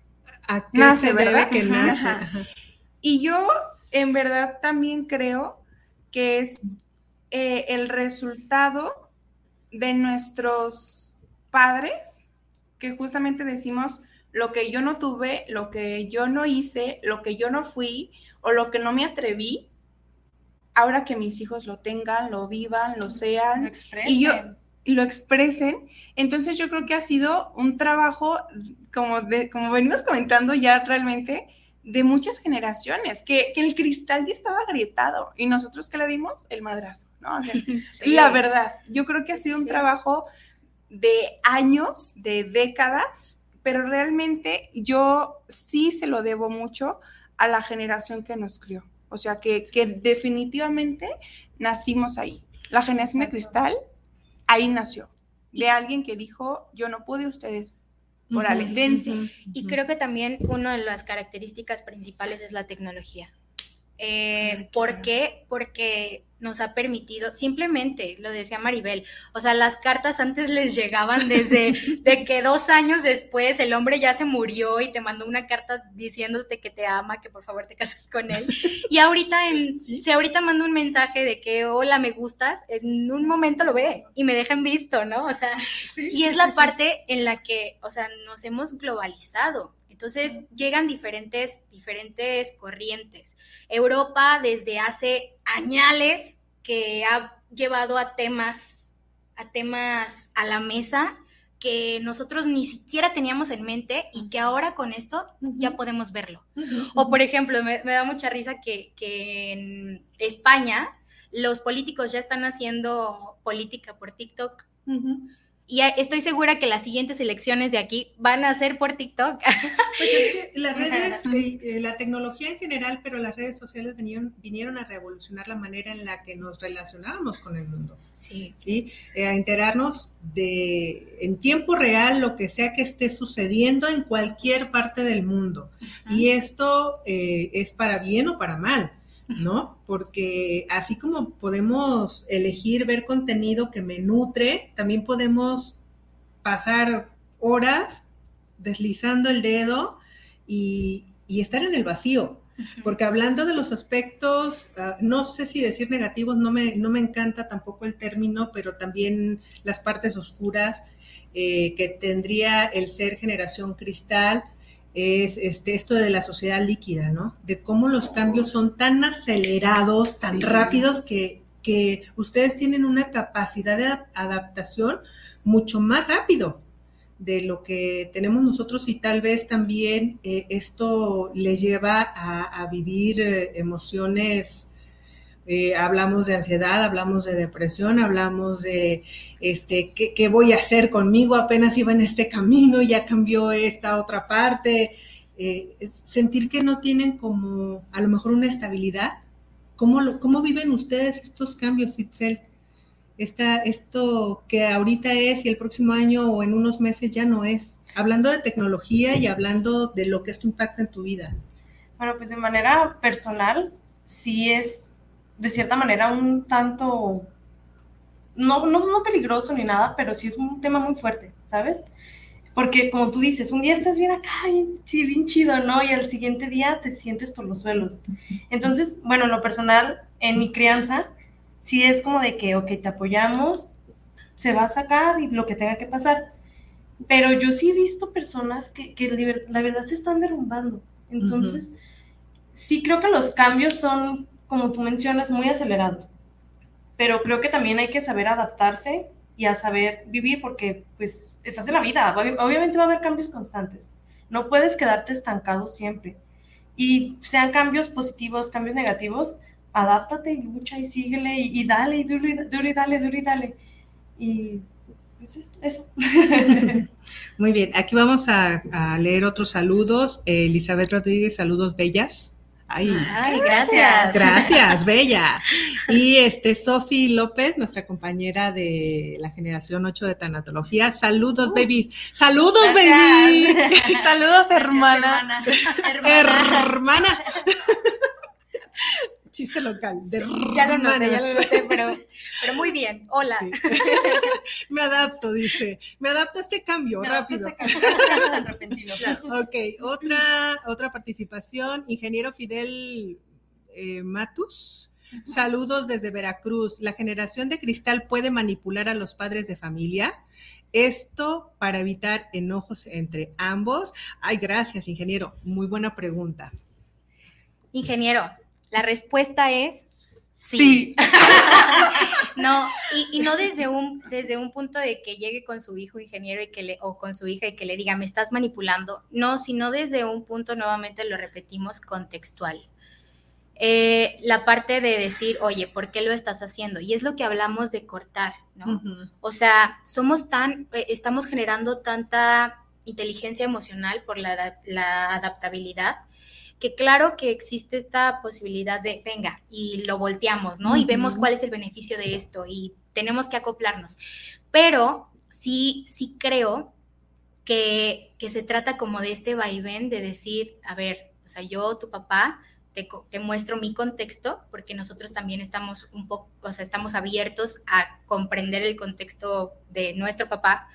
Speaker 3: ¿A qué nace, se que nace?
Speaker 5: Y yo en verdad también creo que es eh, el resultado de nuestros padres, que justamente decimos, lo que yo no tuve, lo que yo no hice, lo que yo no fui o lo que no me atreví, ahora que mis hijos lo tengan, lo vivan, lo sean lo y yo lo expresen. Entonces yo creo que ha sido un trabajo, como, de, como venimos comentando ya realmente, de muchas generaciones, que, el cristal ya estaba agrietado y nosotros que le dimos el madrazo, ¿no? La verdad, yo creo que ha sido un trabajo de años, de décadas, pero realmente yo sí se lo debo mucho a la generación que nos crió. O sea, que, definitivamente nacimos ahí. La generación de cristal, ahí nació. De alguien que dijo, yo no pude, ustedes por sí,
Speaker 4: Y creo que también una de las características principales es la tecnología. Eh, ¿Por qué? Porque nos ha permitido, simplemente, lo decía Maribel, o sea, las cartas antes les llegaban desde de que dos años después el hombre ya se murió y te mandó una carta diciéndote que te ama, que por favor te cases con él. Y ahorita, en, si ahorita mando un mensaje de que hola, me gustas, en un momento lo ve y me dejan visto, ¿no? O sea, y es la parte en la que, o sea, nos hemos globalizado. Entonces llegan diferentes, diferentes corrientes. Europa desde hace añales que ha llevado a temas, a temas a la mesa que nosotros ni siquiera teníamos en mente y que ahora con esto ya podemos verlo. O por ejemplo, me, da mucha risa que, que, en España los políticos ya están haciendo política por TikTok. Y estoy segura que las siguientes elecciones de aquí van a ser por TikTok.
Speaker 3: Pues es que las redes, eh, eh, la tecnología en general, pero las redes sociales vinieron, vinieron a revolucionar la manera en la que nos relacionábamos con el mundo.
Speaker 4: Sí.
Speaker 3: ¿sí? Eh, a enterarnos de en tiempo real lo que sea que esté sucediendo en cualquier parte del mundo. Y esto es para bien o para mal ¿no? Porque así como podemos elegir ver contenido que me nutre, también podemos pasar horas deslizando el dedo y, estar en el vacío. Porque hablando de los aspectos, ah, no sé si decir negativos, no me, no me encanta tampoco el término, pero también las partes oscuras eh, que tendría el ser generación cristal, es este, esto de la sociedad líquida, ¿no? De cómo los cambios son tan acelerados, tan rápidos que, que ustedes tienen una capacidad de adaptación mucho más rápido de lo que tenemos nosotros y tal vez también eh, esto les lleva a, vivir eh, emociones eh, hablamos de ansiedad, hablamos de depresión, hablamos de este, ¿qué, voy a hacer conmigo? Apenas iba en este camino, ya cambió esta otra parte. Eh, sentir que no tienen como a lo mejor una estabilidad. ¿Cómo, cómo viven ustedes estos cambios, Itzel? Esta, esto que ahorita es y el próximo año o en unos meses ya no es. Hablando de tecnología y hablando de lo que esto impacta en tu vida.
Speaker 6: Bueno, pues de manera personal, sí es de cierta manera un tanto, no, no, no peligroso ni nada, pero sí es un tema muy fuerte, ¿sabes? Porque como tú dices, un día estás bien acá, bien, sí, bien chido, ¿no? Y al siguiente día te sientes por los suelos. Entonces, bueno, en lo personal, en mi crianza, sí es como de que, ok, te apoyamos, se va a sacar y lo que tenga que pasar. Pero yo sí he visto personas que, que la verdad se están derrumbando. Entonces, sí creo que los cambios son como tú mencionas, muy acelerados. Pero creo que también hay que saber adaptarse y a saber vivir porque pues estás en la vida. Obviamente va a haber cambios constantes. No puedes quedarte estancado siempre. Y sean cambios positivos, cambios negativos, adáptate y lucha y síguele y, dale y duro y, dale, duro y dale. Y pues es eso.
Speaker 3: Muy bien, aquí vamos a, a leer otros saludos. Elizabeth Rodríguez, saludos bellas.
Speaker 4: Ay, gracias.
Speaker 3: Gracias, Bella. Y este, Sofi López, nuestra compañera de la generación 8 de tanatología. Saludos, uh. babies. Saludos, baby.
Speaker 5: Saludos, hermana.
Speaker 3: hermana. hermana chiste local.
Speaker 4: ya lo noté, ya lo noté, pero, pero muy bien. Hola.
Speaker 3: me adapto, dice. Me adapto a este cambio rápido. Este ok, otra, otra participación. Ingeniero Fidel eh, Matus. Saludos desde Veracruz. La generación de cristal puede manipular a los padres de familia. Esto para evitar enojos entre ambos. Ay, gracias, ingeniero. Muy buena pregunta.
Speaker 4: Ingeniero, la respuesta es sí. no, y, no desde un, desde un punto de que llegue con su hijo ingeniero y que le, o con su hija y que le diga, me estás manipulando. No, sino desde un punto, nuevamente lo repetimos, contextual. Eh, la parte de decir, oye, ¿por qué lo estás haciendo? Y es lo que hablamos de cortar, ¿no? O sea, somos tan, eh, estamos generando tanta inteligencia emocional por la, la adaptabilidad que claro que existe esta posibilidad de, venga, y lo volteamos, ¿no? Y vemos cuál es el beneficio de esto y tenemos que acoplarnos. Pero sí, sí creo que, se trata como de este vaivén de decir, a ver, o sea, yo, tu papá, te, te, muestro mi contexto, porque nosotros también estamos un poco, o sea, estamos abiertos a comprender el contexto de nuestro papá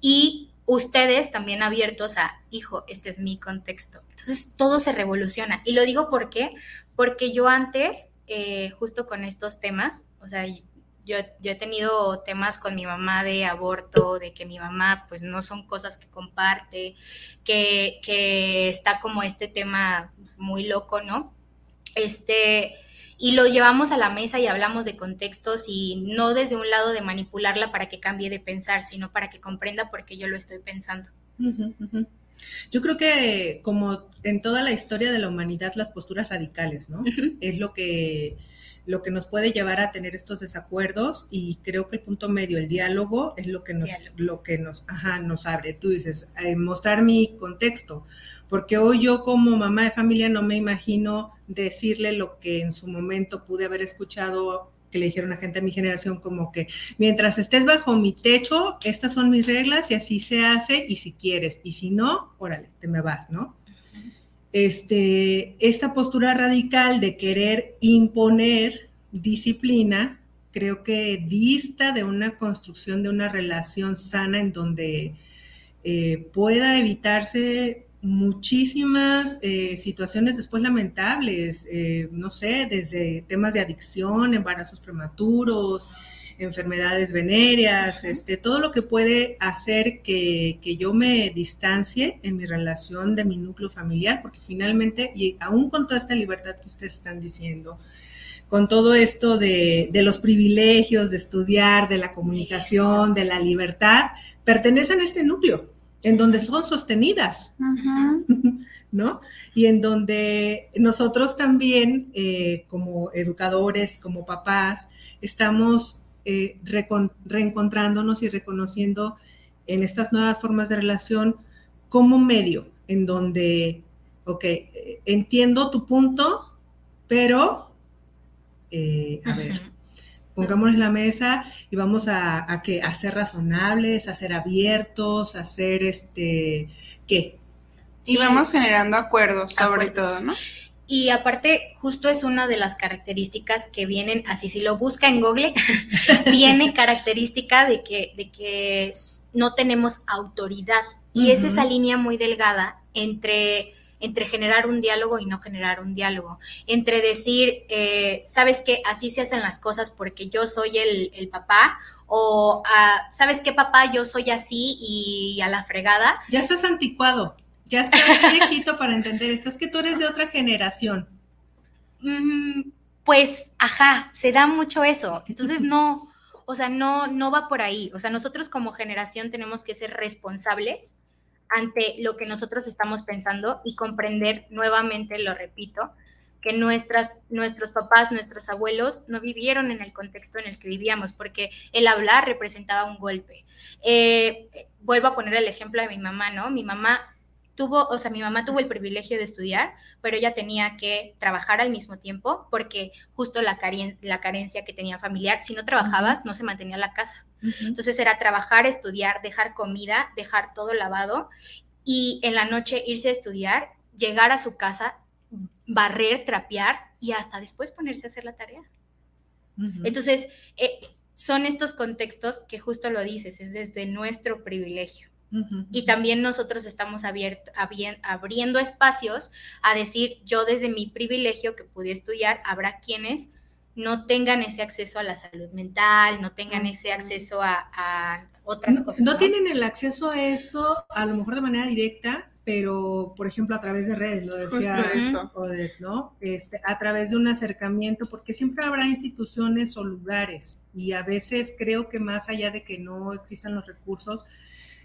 Speaker 4: y ustedes también abiertos a, hijo, este es mi contexto. Entonces todo se revoluciona. Y lo digo porque, porque yo antes, eh, justo con estos temas, o sea, yo, yo, he tenido temas con mi mamá de aborto, de que mi mamá pues no son cosas que comparte, que, que está como este tema muy loco, ¿no? Este, y lo llevamos a la mesa y hablamos de contextos y no desde un lado de manipularla para que cambie de pensar, sino para que comprenda por qué yo lo estoy pensando.
Speaker 3: Yo creo que como en toda la historia de la humanidad, las posturas radicales, ¿no? Es lo que lo que nos puede llevar a tener estos desacuerdos y creo que el punto medio, el diálogo, es lo que nos, lo que nos, ajá, nos abre. Tú dices, eh, mostrar mi contexto, porque hoy yo como mamá de familia no me imagino decirle lo que en su momento pude haber escuchado que le dijeron a gente de mi generación como que mientras estés bajo mi techo, estas son mis reglas y así se hace y si quieres y si no, órale, te me vas, ¿no? Este, esta postura radical de querer imponer disciplina, creo que dista de una construcción de una relación sana en donde eh, pueda evitarse muchísimas eh, situaciones después lamentables, eh, no sé, desde temas de adicción, embarazos prematuros, enfermedades venéreas, este, todo lo que puede hacer que, yo me distancie en mi relación de mi núcleo familiar, porque finalmente, y aún con toda esta libertad que ustedes están diciendo, con todo esto de, los privilegios de estudiar, de la comunicación, de la libertad, pertenecen a este núcleo, en donde son sostenidas, ¿no? Y en donde nosotros también, eh, como educadores, como papás, estamos eh, reencontrándonos y reconociendo en estas nuevas formas de relación como medio, en donde, ok, entiendo tu punto, pero, eh, a ver, pongámonos en la mesa y vamos a, a, que, a ser razonables, a ser abiertos, a ser, este, ¿qué?
Speaker 5: Y vamos generando acuerdos, sobre todo, ¿no?
Speaker 4: Y aparte, justo es una de las características que vienen, así si lo busca en Google, viene característica de que, de que no tenemos autoridad. Y es esa línea muy delgada entre, entre generar un diálogo y no generar un diálogo. Entre decir, eh, sabes que así se hacen las cosas porque yo soy el, papá, o ah, sabes qué papá, yo soy así y a la fregada.
Speaker 3: Ya estás anticuado. Ya estás viejito para entender esto, es que tú eres de otra generación.
Speaker 4: Mm, pues, ajá, se da mucho eso. Entonces, no, o sea, no, no va por ahí. O sea, nosotros como generación tenemos que ser responsables ante lo que nosotros estamos pensando y comprender nuevamente, lo repito, que nuestras, nuestros papás, nuestros abuelos no vivieron en el contexto en el que vivíamos, porque el hablar representaba un golpe. Eh, vuelvo a poner el ejemplo de mi mamá, ¿no? Mi mamá tuvo, o sea, mi mamá tuvo el privilegio de estudiar, pero ella tenía que trabajar al mismo tiempo porque justo la, la carencia que tenía familiar, si no trabajabas, no se mantenía la casa. Entonces era trabajar, estudiar, dejar comida, dejar todo lavado y en la noche irse a estudiar, llegar a su casa, barrer, trapear y hasta después ponerse a hacer la tarea. Entonces, eh, son estos contextos que justo lo dices, es desde nuestro privilegio. Y también nosotros estamos abriendo espacios a decir, yo desde mi privilegio que pude estudiar, habrá quienes no tengan ese acceso a la salud mental, no tengan ese acceso a, otras cosas.
Speaker 3: No, tienen el acceso a eso, a lo mejor de manera directa, pero por ejemplo a través de redes, lo decía Odette, ¿no? Este, a través de un acercamiento, porque siempre habrá instituciones o lugares, y a veces creo que más allá de que no existan los recursos,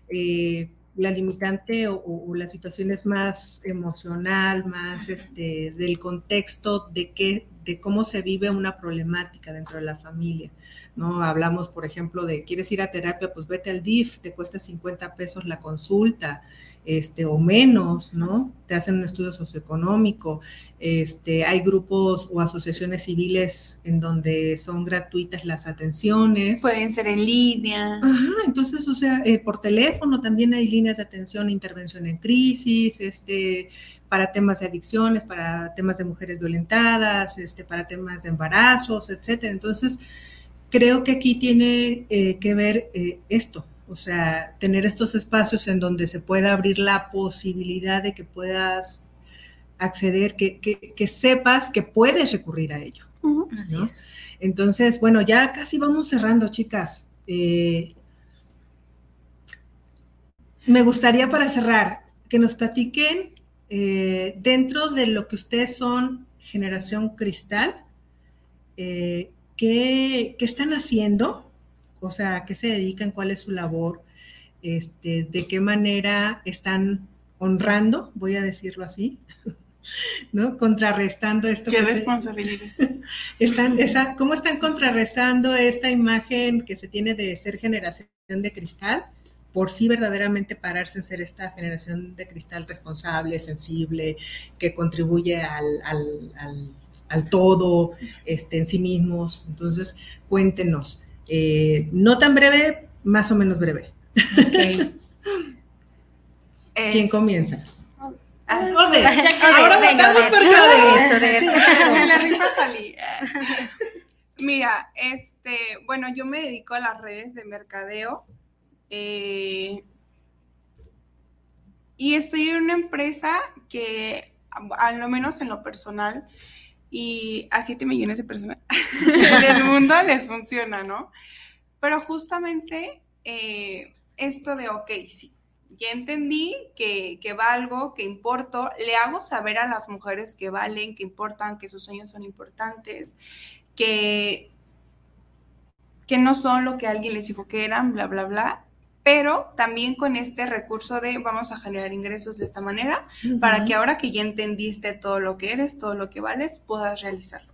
Speaker 3: eh, la limitante o, la situación es más emocional, más este, del contexto de, qué, de cómo se vive una problemática dentro de la familia. ¿no? Hablamos, por ejemplo, de quieres ir a terapia, pues vete al DIF, te cuesta 50 pesos la consulta este, o menos, ¿no? Te hacen un estudio socioeconómico, este, hay grupos o asociaciones civiles en donde son gratuitas las atenciones.
Speaker 5: Pueden ser en línea.
Speaker 3: Ajá, entonces, o sea, eh, por teléfono también hay líneas de atención e intervención en crisis, este, para temas de adicciones, para temas de mujeres violentadas, este, para temas de embarazos, etcétera. Entonces, creo que aquí tiene eh, que ver eh, esto, o sea, tener estos espacios en donde se pueda abrir la posibilidad de que puedas acceder, que, sepas que puedes recurrir a ello. Así es. Entonces, bueno, ya casi vamos cerrando, chicas. Eh, me gustaría para cerrar que nos platiquen eh, dentro de lo que ustedes son generación cristal, eh, ¿qué, ¿qué, están haciendo o sea, a qué se dedican, cuál es su labor, este, de qué manera están honrando, voy a decirlo así, ¿no? Contrarrestando esto.
Speaker 5: Qué responsabilidad.
Speaker 3: están, esa, ¿Cómo están contrarrestando esta imagen que se tiene de ser generación de cristal? por sí verdaderamente pararse en ser esta generación de cristal responsable, sensible, que contribuye al, al todo este, en sí mismos. Entonces, cuéntenos, eh, no tan breve, más o menos breve. ¿Quién comienza? Ah, Ahora votamos por
Speaker 5: En la rifa salí. Mira, este, bueno, yo me dedico a las redes de mercadeo. Eh, y estoy en una empresa que, al menos en lo personal, y a 7 millones de personas del mundo les funciona, ¿no? Pero justamente eh, esto de, ok, sí, ya entendí que, que, valgo, que importo, le hago saber a las mujeres que valen, que importan, que sus sueños son importantes, que, que no son lo que alguien les dijo que eran, bla, bla, bla. Pero también con este recurso de vamos a generar ingresos de esta manera para que ahora que ya entendiste todo lo que eres, todo lo que vales, puedas realizarlo.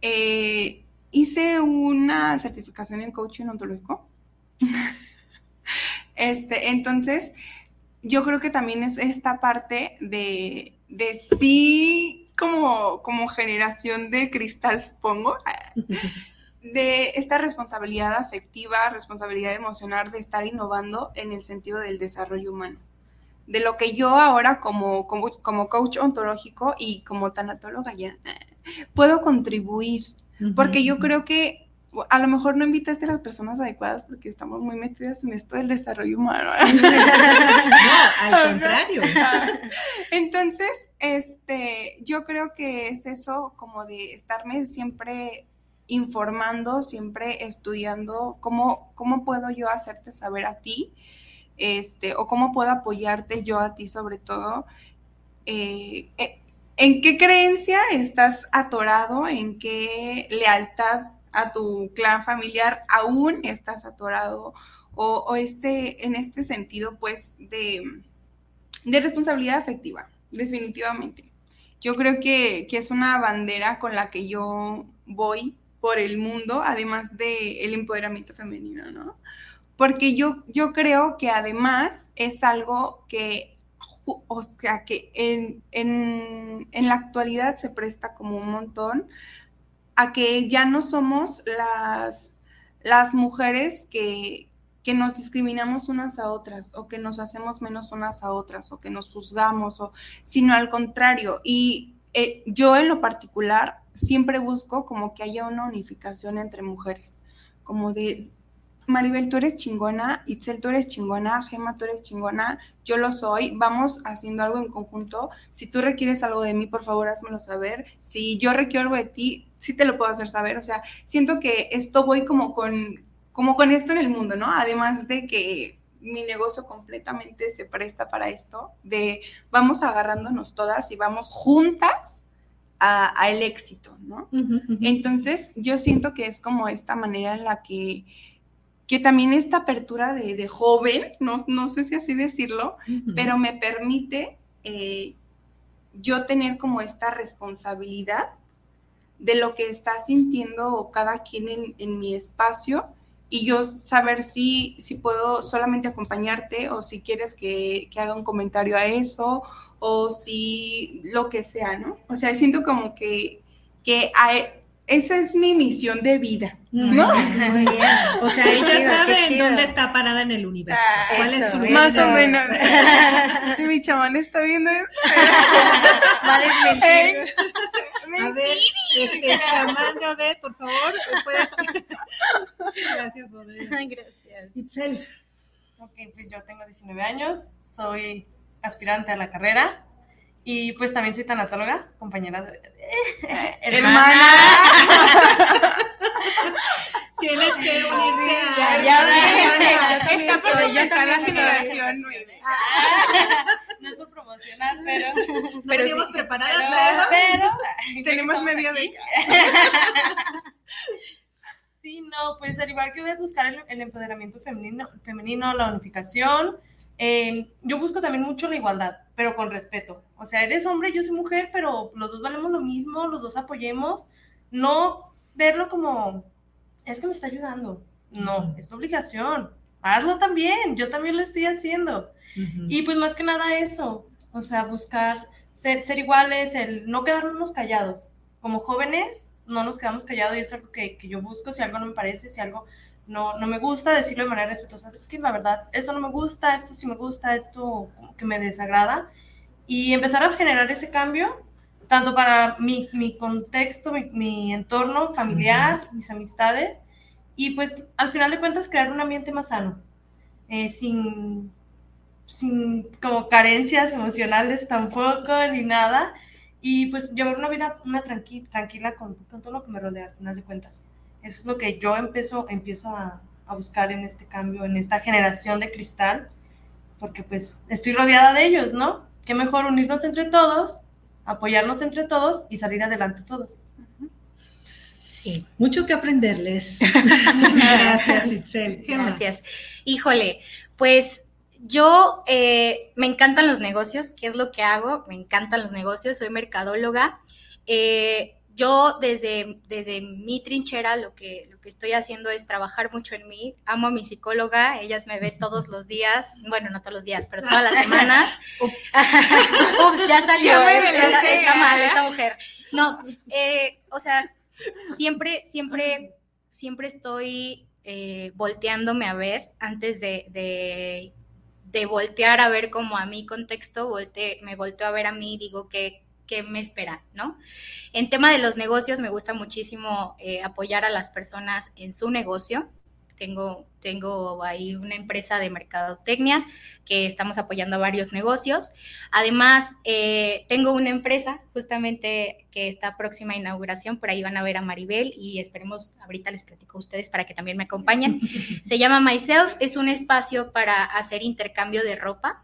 Speaker 5: Eh, hice una certificación en coaching ontológico. Este, entonces, yo creo que también es esta parte de, de sí, como, como generación de cristal, supongo, de esta responsabilidad afectiva, responsabilidad emocional de estar innovando en el sentido del desarrollo humano. De lo que yo ahora como, como, como coach ontológico y como tanatóloga ya puedo contribuir, porque yo creo que a lo mejor no invitaste a las personas adecuadas porque estamos muy metidas en esto del desarrollo humano.
Speaker 3: no, al contrario.
Speaker 5: Entonces, este, yo creo que es eso como de estarme siempre informando, siempre estudiando cómo, cómo puedo yo hacerte saber a ti, este, o cómo puedo apoyarte yo a ti sobre todo. Eh, eh, ¿En qué creencia estás atorado? ¿En qué lealtad a tu clan familiar aún estás atorado o, este, en este sentido, pues, de, de, responsabilidad afectiva, definitivamente. Yo creo que, que, es una bandera con la que yo voy por el mundo, además del el empoderamiento femenino, ¿no? Porque yo, yo creo que además es algo que, o sea, que en, en, en la actualidad se presta como un montón a que ya no somos las, las mujeres que, que nos discriminamos unas a otras o que nos hacemos menos unas a otras o que nos juzgamos, o, sino al contrario. Y eh, yo en lo particular siempre busco como que haya una unificación entre mujeres, como de Maribel, tú eres chingona, Itzel, tú eres chingona, Gema, tú eres chingona, yo lo soy, vamos haciendo algo en conjunto. Si tú requieres algo de mí, por favor, házmelo saber. Si yo requiero algo de ti, sí te lo puedo hacer saber. O sea, siento que esto voy como con, como con esto en el mundo, ¿no? Además de que mi negocio completamente se presta para esto, de vamos agarrándonos todas y vamos juntas al éxito, ¿no? Entonces, yo siento que es como esta manera en la que que también esta apertura de, joven, no, no, sé si así decirlo, pero me permite eh, yo tener como esta responsabilidad de lo que está sintiendo cada quien en, mi espacio y yo saber si, si puedo solamente acompañarte o si quieres que, que, haga un comentario a eso o si lo que sea, ¿no? O sea, siento como que, que hay, esa es mi misión de vida, ¿no?
Speaker 3: Muy bien. O sea, ella sabe dónde está parada en el universo. Ah, ¿Cuál es su
Speaker 5: Más o menos. si mi chamán está viendo esto.
Speaker 3: vale, mentir. A ver, este chamán de Odette, por favor, ¿puedes? Gracias, Odette.
Speaker 4: Gracias.
Speaker 3: Itzel.
Speaker 6: Ok, pues yo tengo 19 años, soy aspirante a la carrera y pues también soy tanatóloga, compañera de...
Speaker 5: hermana.
Speaker 3: Tienes que unirte
Speaker 5: a... Ya, ya, Está por empezar la generación nueve.
Speaker 6: No es por promocionar, pero...
Speaker 3: No pero venimos preparadas,
Speaker 6: pero...
Speaker 5: pero tenemos medio beca.
Speaker 6: Sí, no, pues al igual que debes buscar el, el empoderamiento femenino, femenino, la unificación, Em, yo busco también mucho la igualdad, pero con respeto. O sea, eres hombre, yo soy mujer, pero los dos valemos lo mismo, los dos apoyemos. No verlo como, es que me está ayudando. No, es tu obligación. Hazlo también, yo también lo estoy haciendo. Y pues más que nada eso, o sea, buscar ser, ser, iguales, el no quedarnos callados. Como jóvenes, no nos quedamos callados y es algo que, que yo busco, si algo no me parece, si algo no, no me gusta decirlo de manera respetuosa. Es que la verdad, esto no me gusta, esto sí me gusta, esto como que me desagrada. y empezar a generar ese cambio, tanto para mi, mi contexto, mi, entorno familiar, mis amistades, y pues al final de cuentas crear un ambiente más sano, eh, sin, sin como carencias emocionales tampoco, ni nada, y pues llevar una vida una tranquila, tranquila con, con, todo lo que me rodea, al final de cuentas. Eso es lo que yo empiezo, empiezo a, a buscar en este cambio, en esta generación de cristal, porque pues estoy rodeada de ellos, ¿no? Qué mejor unirnos entre todos, apoyarnos entre todos y salir adelante todos.
Speaker 3: Sí. Mucho que aprenderles. Gracias, Itzel.
Speaker 4: Gracias. Híjole, pues yo eh, me encantan los negocios, ¿qué es lo que hago? Me encantan los negocios, soy mercadóloga. Eh, yo desde, desde mi trinchera lo que, lo que estoy haciendo es trabajar mucho en mí. Amo a mi psicóloga, ella me ve todos los días, bueno, no todos los días, pero todas las semanas. Ups, ya salió, está, mal esta mujer. No, eh, o sea, siempre, siempre, siempre estoy eh, volteándome a ver antes de, de, de, voltear a ver como a mi contexto, volte, me volteo a ver a mí y digo que qué me espera, ¿no? En tema de los negocios, me gusta muchísimo eh, apoyar a las personas en su negocio. Tengo, tengo ahí una empresa de mercadotecnia que estamos apoyando a varios negocios. Además, eh, tengo una empresa justamente que está próxima a inauguración, por ahí van a ver a Maribel y esperemos, ahorita les platico a ustedes para que también me acompañen. Se llama Myself, es un espacio para hacer intercambio de ropa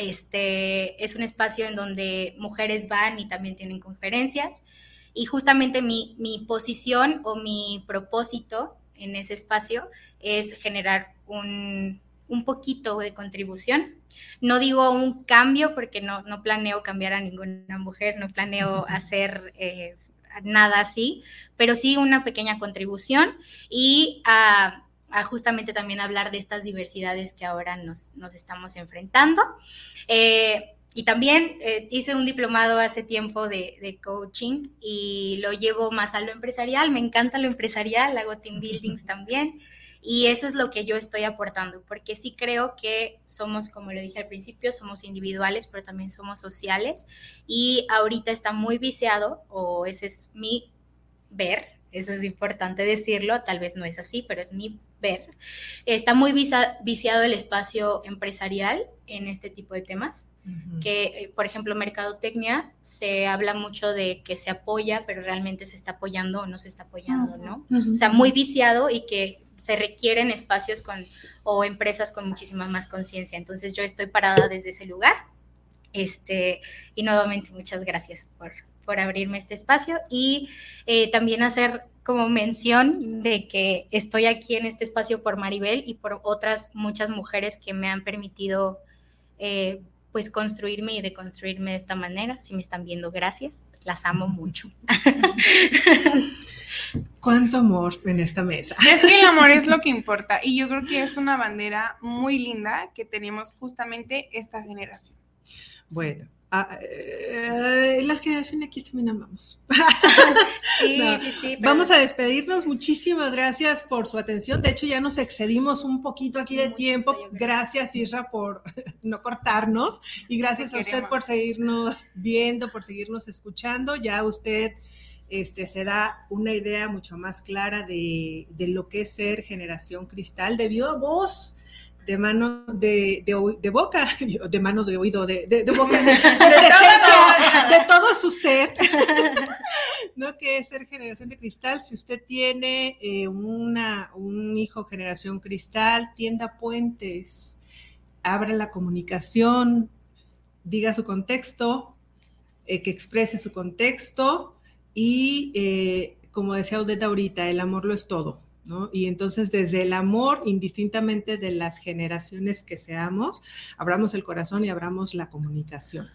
Speaker 4: este, es un espacio en donde mujeres van y también tienen conferencias. Y justamente mi, posición o mi propósito en ese espacio es generar un, poquito de contribución. No digo un cambio porque no, no planeo cambiar a ninguna mujer, no planeo hacer eh, nada así, pero sí una pequeña contribución y a a justamente también hablar de estas diversidades que ahora nos, estamos enfrentando. Eh, y también eh, hice un diplomado hace tiempo de, coaching y lo llevo más a lo empresarial. Me encanta lo empresarial, hago team buildings también. Y eso es lo que yo estoy aportando, porque sí creo que somos, como lo dije al principio, somos individuales, pero también somos sociales. Y ahorita está muy viciado, o ese es mi ver, eso es importante decirlo, tal vez no es así, pero es mi ver. Está muy viciado el espacio empresarial en este tipo de temas, que eh, por ejemplo mercadotecnia se habla mucho de que se apoya, pero realmente se está apoyando o no se está apoyando, ¿no? O sea, muy viciado y que se requieren espacios con o empresas con muchísima más conciencia. Entonces yo estoy parada desde ese lugar. Este, y nuevamente muchas gracias por, por abrirme este espacio y eh, también hacer como mención de que estoy aquí en este espacio por Maribel y por otras muchas mujeres que me han permitido eh, pues construirme y deconstruirme de esta manera. Si me están viendo, gracias. Las amo mucho.
Speaker 3: Cuánto amor en esta mesa.
Speaker 5: Es que el amor es lo que importa y yo creo que es una bandera muy linda que tenemos justamente esta generación.
Speaker 3: Bueno, Ah, eh, las generaciones aquí también amamos.
Speaker 4: Sí, sí, sí,
Speaker 3: Vamos a despedirnos. Muchísimas gracias por su atención. De hecho, ya nos excedimos un poquito aquí de tiempo. Gracias, Isra, por no cortarnos. Y gracias a usted por seguirnos viendo, por seguirnos escuchando. Ya usted este, se da una idea mucho más clara de, de lo que es ser generación cristal debido a vos de mano de, de, boca, de mano de oído, de, de boca, de, todo su ser, ¿no? Que es ser generación de cristal. Si usted tiene eh, una, un hijo generación cristal, tienda puentes, abra la comunicación, diga su contexto, eh, que exprese su contexto y, eh, como decía Odeta ahorita, el amor lo es todo y entonces desde el amor, indistintamente de las generaciones que seamos, abramos el corazón y abramos la comunicación.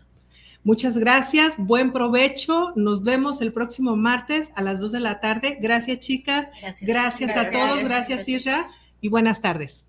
Speaker 3: Muchas gracias, buen provecho. Nos vemos el próximo martes a las 2 de la tarde. Gracias, chicas. Gracias, a todos. Gracias, Isra. Y buenas tardes.